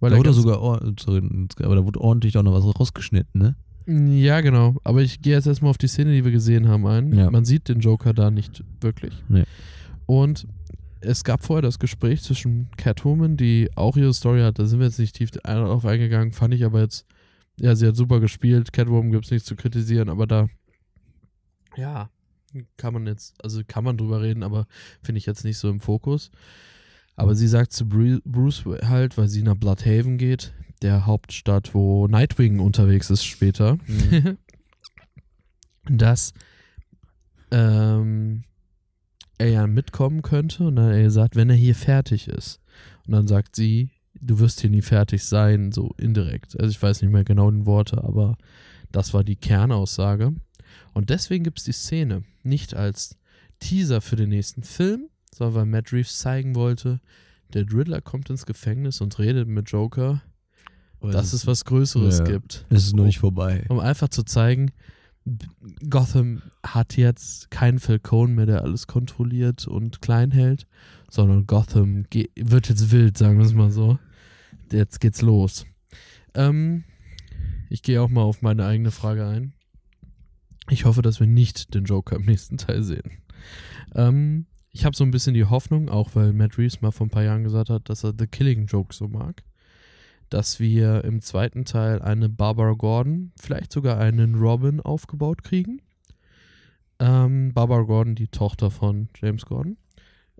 S1: weil
S2: da wurde sogar, or- sorry, aber da wurde ordentlich auch noch was rausgeschnitten, ne?
S1: Ja, genau. Aber ich gehe jetzt erstmal auf die Szene, die wir gesehen haben, ein.
S2: Ja.
S1: Man sieht den Joker da nicht wirklich.
S2: Nee.
S1: Und es gab vorher das Gespräch zwischen Catwoman, die auch ihre Story hat. Da sind wir jetzt nicht tief darauf eingegangen. Fand ich aber jetzt, ja, sie hat super gespielt. Catwoman gibt es nichts zu kritisieren, aber da, ja, kann man jetzt, also kann man drüber reden, aber finde ich jetzt nicht so im Fokus. Aber sie sagt zu Bru- Bruce halt, weil sie nach Bloodhaven geht, der Hauptstadt, wo Nightwing unterwegs ist später, dass ähm, er ja mitkommen könnte und dann er gesagt, wenn er hier fertig ist. Und dann sagt sie, du wirst hier nie fertig sein, so indirekt. Also ich weiß nicht mehr genau die Worte, aber das war die Kernaussage. Und deswegen gibt es die Szene nicht als Teaser für den nächsten Film, sondern weil Matt Reeves zeigen wollte, der Riddler kommt ins Gefängnis und redet mit Joker,
S2: Aber
S1: dass es was Größeres
S2: ja.
S1: gibt.
S2: Es ist noch nicht vorbei.
S1: Um einfach zu zeigen, Gotham hat jetzt keinen Falcone mehr, der alles kontrolliert und klein hält, sondern Gotham wird jetzt wild, sagen wir es mal so. Jetzt geht's los. Ähm, ich gehe auch mal auf meine eigene Frage ein. Ich hoffe, dass wir nicht den Joker im nächsten Teil sehen. Ähm, ich habe so ein bisschen die Hoffnung, auch weil Matt Reeves mal vor ein paar Jahren gesagt hat, dass er The Killing Joke so mag, dass wir im zweiten Teil eine Barbara Gordon, vielleicht sogar einen Robin aufgebaut kriegen. Ähm, Barbara Gordon, die Tochter von James Gordon,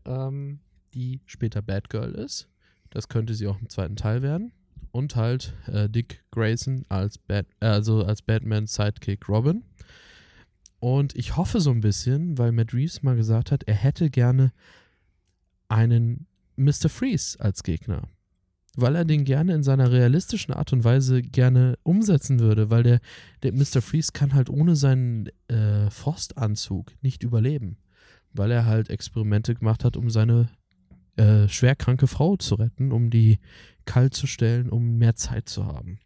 S1: ähm, die später Batgirl ist. Das könnte sie auch im zweiten Teil werden. Und halt äh, Dick Grayson als, Bat äh, also als Batmans Sidekick Robin. Und ich hoffe so ein bisschen, weil Matt Reeves mal gesagt hat, er hätte gerne einen Mr. Freeze als Gegner. Weil er den gerne in seiner realistischen Art und Weise gerne umsetzen würde, weil der, der Mr. Freeze kann halt ohne seinen äh, Frostanzug nicht überleben. Weil er halt Experimente gemacht hat, um seine äh, schwerkranke Frau zu retten, um die kalt zu stellen, um mehr Zeit zu haben.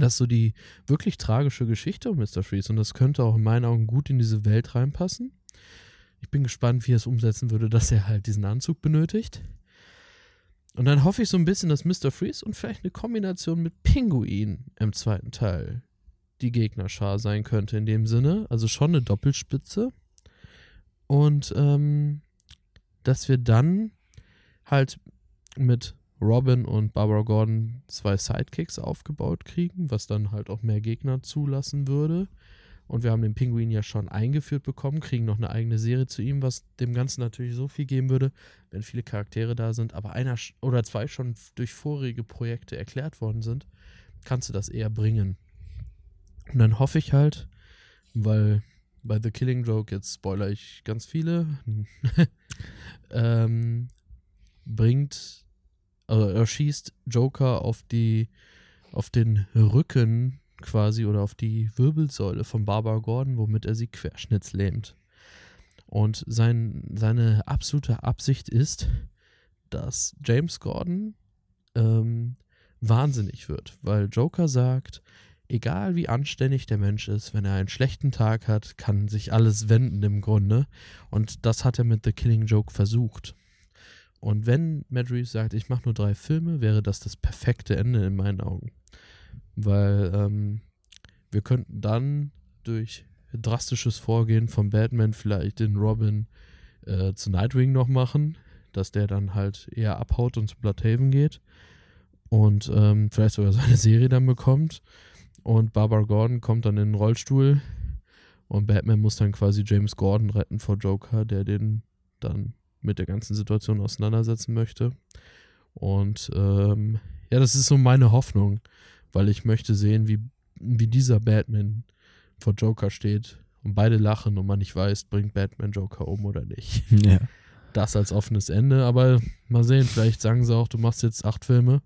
S1: Das ist so die wirklich tragische Geschichte um Mr. Freeze und das könnte auch in meinen Augen gut in diese Welt reinpassen. Ich bin gespannt, wie er es umsetzen würde, dass er halt diesen Anzug benötigt. Und dann hoffe ich so ein bisschen, dass Mr. Freeze und vielleicht eine Kombination mit Pinguin im zweiten Teil die Gegnerschar sein könnte in dem Sinne. Also schon eine Doppelspitze. Und ähm, dass wir dann halt mit Robin und Barbara Gordon zwei Sidekicks aufgebaut kriegen, was dann halt auch mehr Gegner zulassen würde. Und wir haben den Pinguin ja schon eingeführt bekommen, kriegen noch eine eigene Serie zu ihm, was dem Ganzen natürlich so viel geben würde, wenn viele Charaktere da sind, aber einer oder zwei schon durch vorige Projekte erklärt worden sind, kannst du das eher bringen. Und dann hoffe ich halt, weil bei The Killing Joke, jetzt spoiler ich ganz viele, ähm, bringt, also er schießt Joker auf die, auf den Rücken quasi oder auf die Wirbelsäule von Barbara Gordon, womit er sie querschnittslähmt. Und sein, seine absolute Absicht ist, dass James Gordon ähm, wahnsinnig wird, weil Joker sagt, egal wie anständig der Mensch ist, wenn er einen schlechten Tag hat, kann sich alles wenden im Grunde. Und das hat er mit The Killing Joke versucht. Und wenn Matt Reeves sagt, ich mache nur drei Filme, wäre das das perfekte Ende in meinen Augen. Weil ähm, wir könnten dann durch drastisches Vorgehen von Batman vielleicht den Robin äh, zu Nightwing noch machen, dass der dann halt eher abhaut und zu Bloodhaven geht und ähm, vielleicht sogar seine Serie dann bekommt. Und Barbara Gordon kommt dann in den Rollstuhl und Batman muss dann quasi James Gordon retten vor Joker, der den dann mit der ganzen Situation auseinandersetzen möchte. Und ähm, ja, das ist so meine Hoffnung, weil ich möchte sehen, wie, wie dieser Batman vor Joker steht und beide lachen und man nicht weiß, bringt Batman Joker um oder nicht.
S2: Ja.
S1: Das als offenes Ende, aber mal sehen, vielleicht sagen sie auch, du machst jetzt acht Filme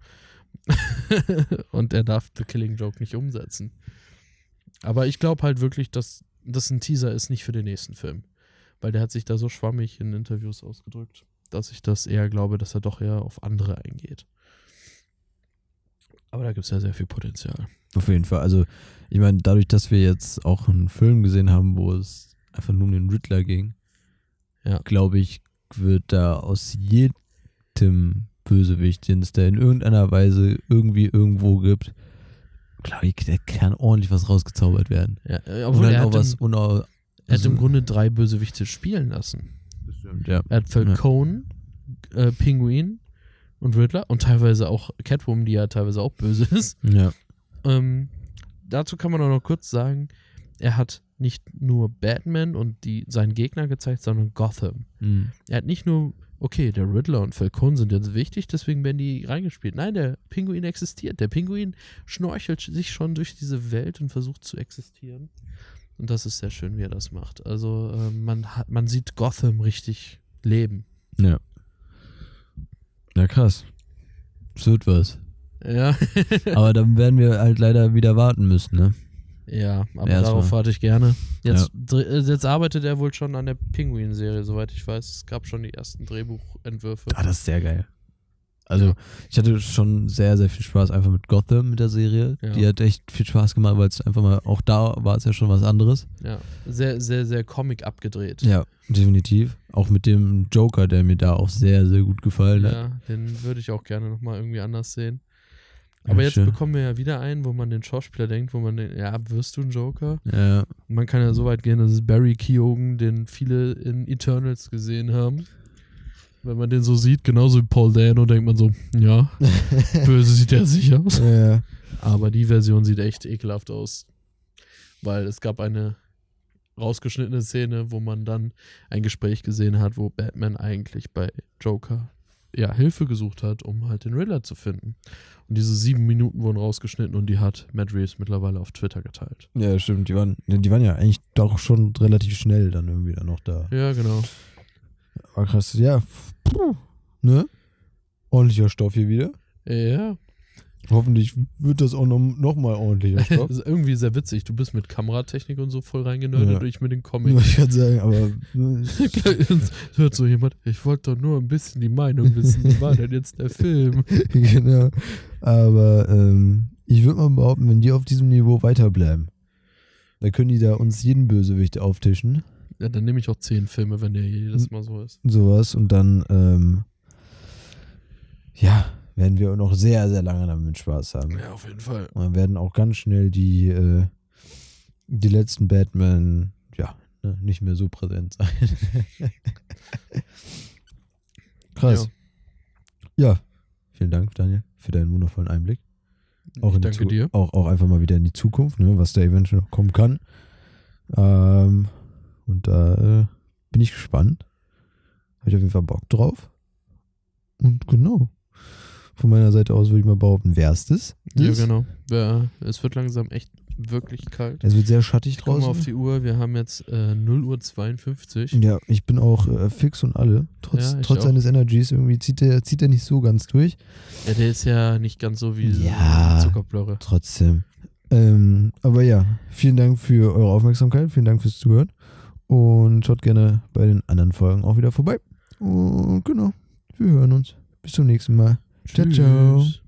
S1: und er darf The Killing Joke nicht umsetzen. Aber ich glaube halt wirklich, dass das ein Teaser ist, nicht für den nächsten Film. Weil der hat sich da so schwammig in Interviews ausgedrückt, dass ich das eher glaube, dass er doch eher auf andere eingeht. Aber da gibt es ja sehr viel Potenzial.
S2: Auf jeden Fall. Also, ich meine, dadurch, dass wir jetzt auch einen Film gesehen haben, wo es einfach nur um den Riddler ging,
S1: Ja.
S2: glaube ich, wird da aus jedem Bösewicht, den es da in irgendeiner Weise irgendwie irgendwo gibt, glaube ich, da kann ordentlich was rausgezaubert werden.
S1: Ja, äh,
S2: Und
S1: obwohl
S2: dann auch was
S1: er hat im
S2: also-
S1: Grunde drei Bösewichte spielen lassen.
S2: ja.
S1: Er hat Falcone, äh, Pinguin und Riddler und teilweise auch Catwoman, die ja teilweise auch böse ist.
S2: Ja.
S1: Ähm, dazu kann man auch noch kurz sagen, er hat nicht nur Batman und die, seinen Gegner gezeigt, sondern Gotham.
S2: Mhm.
S1: Er hat nicht nur, okay, der Riddler und Falcone sind jetzt wichtig, deswegen werden die reingespielt. Nein, der Pinguin existiert. Der Pinguin schnorchelt sich schon durch diese Welt und versucht zu existieren. Und das ist sehr schön, wie er das macht. Also ähm, man, hat, man sieht Gotham richtig leben.
S2: Ja. Ja, krass. Es wird was.
S1: Ja,
S2: Aber dann werden wir halt leider wieder warten müssen, ne?
S1: ja aber
S2: Erstmal.
S1: darauf warte ich gerne. Jetzt, dr- äh, jetzt arbeitet er wohl schon an der Pinguin-Serie, soweit ich weiß. Es gab schon die ersten Drehbuchentwürfe.
S2: Ah, das ist sehr geil. Also, ich hatte schon sehr, sehr viel Spaß einfach mit Gotham, mit der Serie.
S1: Ja.
S2: Die hat echt viel Spaß gemacht, weil es einfach mal, auch da war es ja schon was anderes.
S1: Ja, sehr, sehr, sehr Comic abgedreht.
S2: Ja, definitiv. Auch mit dem Joker, der mir da auch sehr, sehr gut gefallen hat.
S1: Ja, den würde ich auch gerne nochmal irgendwie anders sehen.
S2: Ja,
S1: Aber jetzt
S2: schön.
S1: bekommen wir ja wieder einen, wo man den Schauspieler denkt, wo man denkt, ja, wirst du ein Joker?
S2: Ja,
S1: man kann ja so weit gehen, dass es Barry Keoghan, den viele in Eternals gesehen haben. Wenn man den so sieht, genauso wie Paul Dano, denkt man so, ja, böse sieht er sicher aus.
S2: ja.
S1: Aber die Version sieht echt ekelhaft aus. Weil es gab eine rausgeschnittene Szene, wo man dann ein Gespräch gesehen hat, wo Batman eigentlich bei Joker ja, Hilfe gesucht hat, um halt den Riddler zu finden. Und diese sieben Minuten wurden rausgeschnitten und die hat Matt Reeves mittlerweile auf Twitter geteilt.
S2: ja, stimmt. Die waren, die waren ja eigentlich doch schon relativ schnell dann irgendwie dann noch da.
S1: Ja, genau.
S2: Aber krass, ja. Puh. Ne? Ordentlicher Stoff hier wieder.
S1: Ja,
S2: Hoffentlich wird das auch noch, noch mal ordentlicher Stoff.
S1: das ist irgendwie sehr witzig. Du bist mit Kameratechnik und so voll reingenördet
S2: Ja.
S1: und ich mit den Comics.
S2: ich gerade sagen, aber
S1: Es hört so jemand, ich wollte doch nur ein bisschen die Meinung wissen, wie war denn jetzt der Film?
S2: genau. Aber ähm, ich würde mal behaupten, wenn die auf diesem Niveau weiterbleiben, dann können die da uns jeden Bösewicht auftischen.
S1: Ja, dann nehme ich auch zehn Filme, wenn der jedes Mal so ist.
S2: Sowas. Und dann, ähm, ja, werden wir noch sehr, sehr lange damit Spaß haben.
S1: Ja, auf jeden Fall.
S2: Und dann werden auch ganz schnell die, äh, die letzten Batman, ja, ne, nicht mehr so präsent sein. Krass. Ja. Vielen Dank, Daniel, für deinen wundervollen Einblick. Auch
S1: ich
S2: in die
S1: danke dir.
S2: Auch, auch einfach mal wieder in die Zukunft, ne, was da eventuell noch kommen kann. Ähm, und da äh, bin ich gespannt. Habe ich auf jeden Fall Bock drauf. Und genau. Von meiner Seite aus würde ich mal behaupten, wär's das?
S1: Ja, genau. Ja, es wird langsam echt wirklich kalt.
S2: Es wird sehr schattig
S1: Guck mal
S2: draußen.
S1: auf die Uhr, wir haben jetzt äh, 0 Uhr 52.
S2: Ja, ich bin auch äh, fix und alle. Trotz,
S1: Ja, ich
S2: trotz
S1: auch.
S2: seines Energies irgendwie zieht er zieht er nicht so ganz durch.
S1: Ja, der ist ja nicht ganz so wie
S2: Ja.
S1: Zuckerblöre.
S2: Trotzdem. Ähm, aber ja, vielen Dank für eure Aufmerksamkeit, vielen Dank fürs Zuhören und schaut gerne bei den anderen Folgen auch wieder vorbei. Und genau, wir hören uns. Bis zum nächsten Mal. Ciao, ciao.
S1: Tschüss.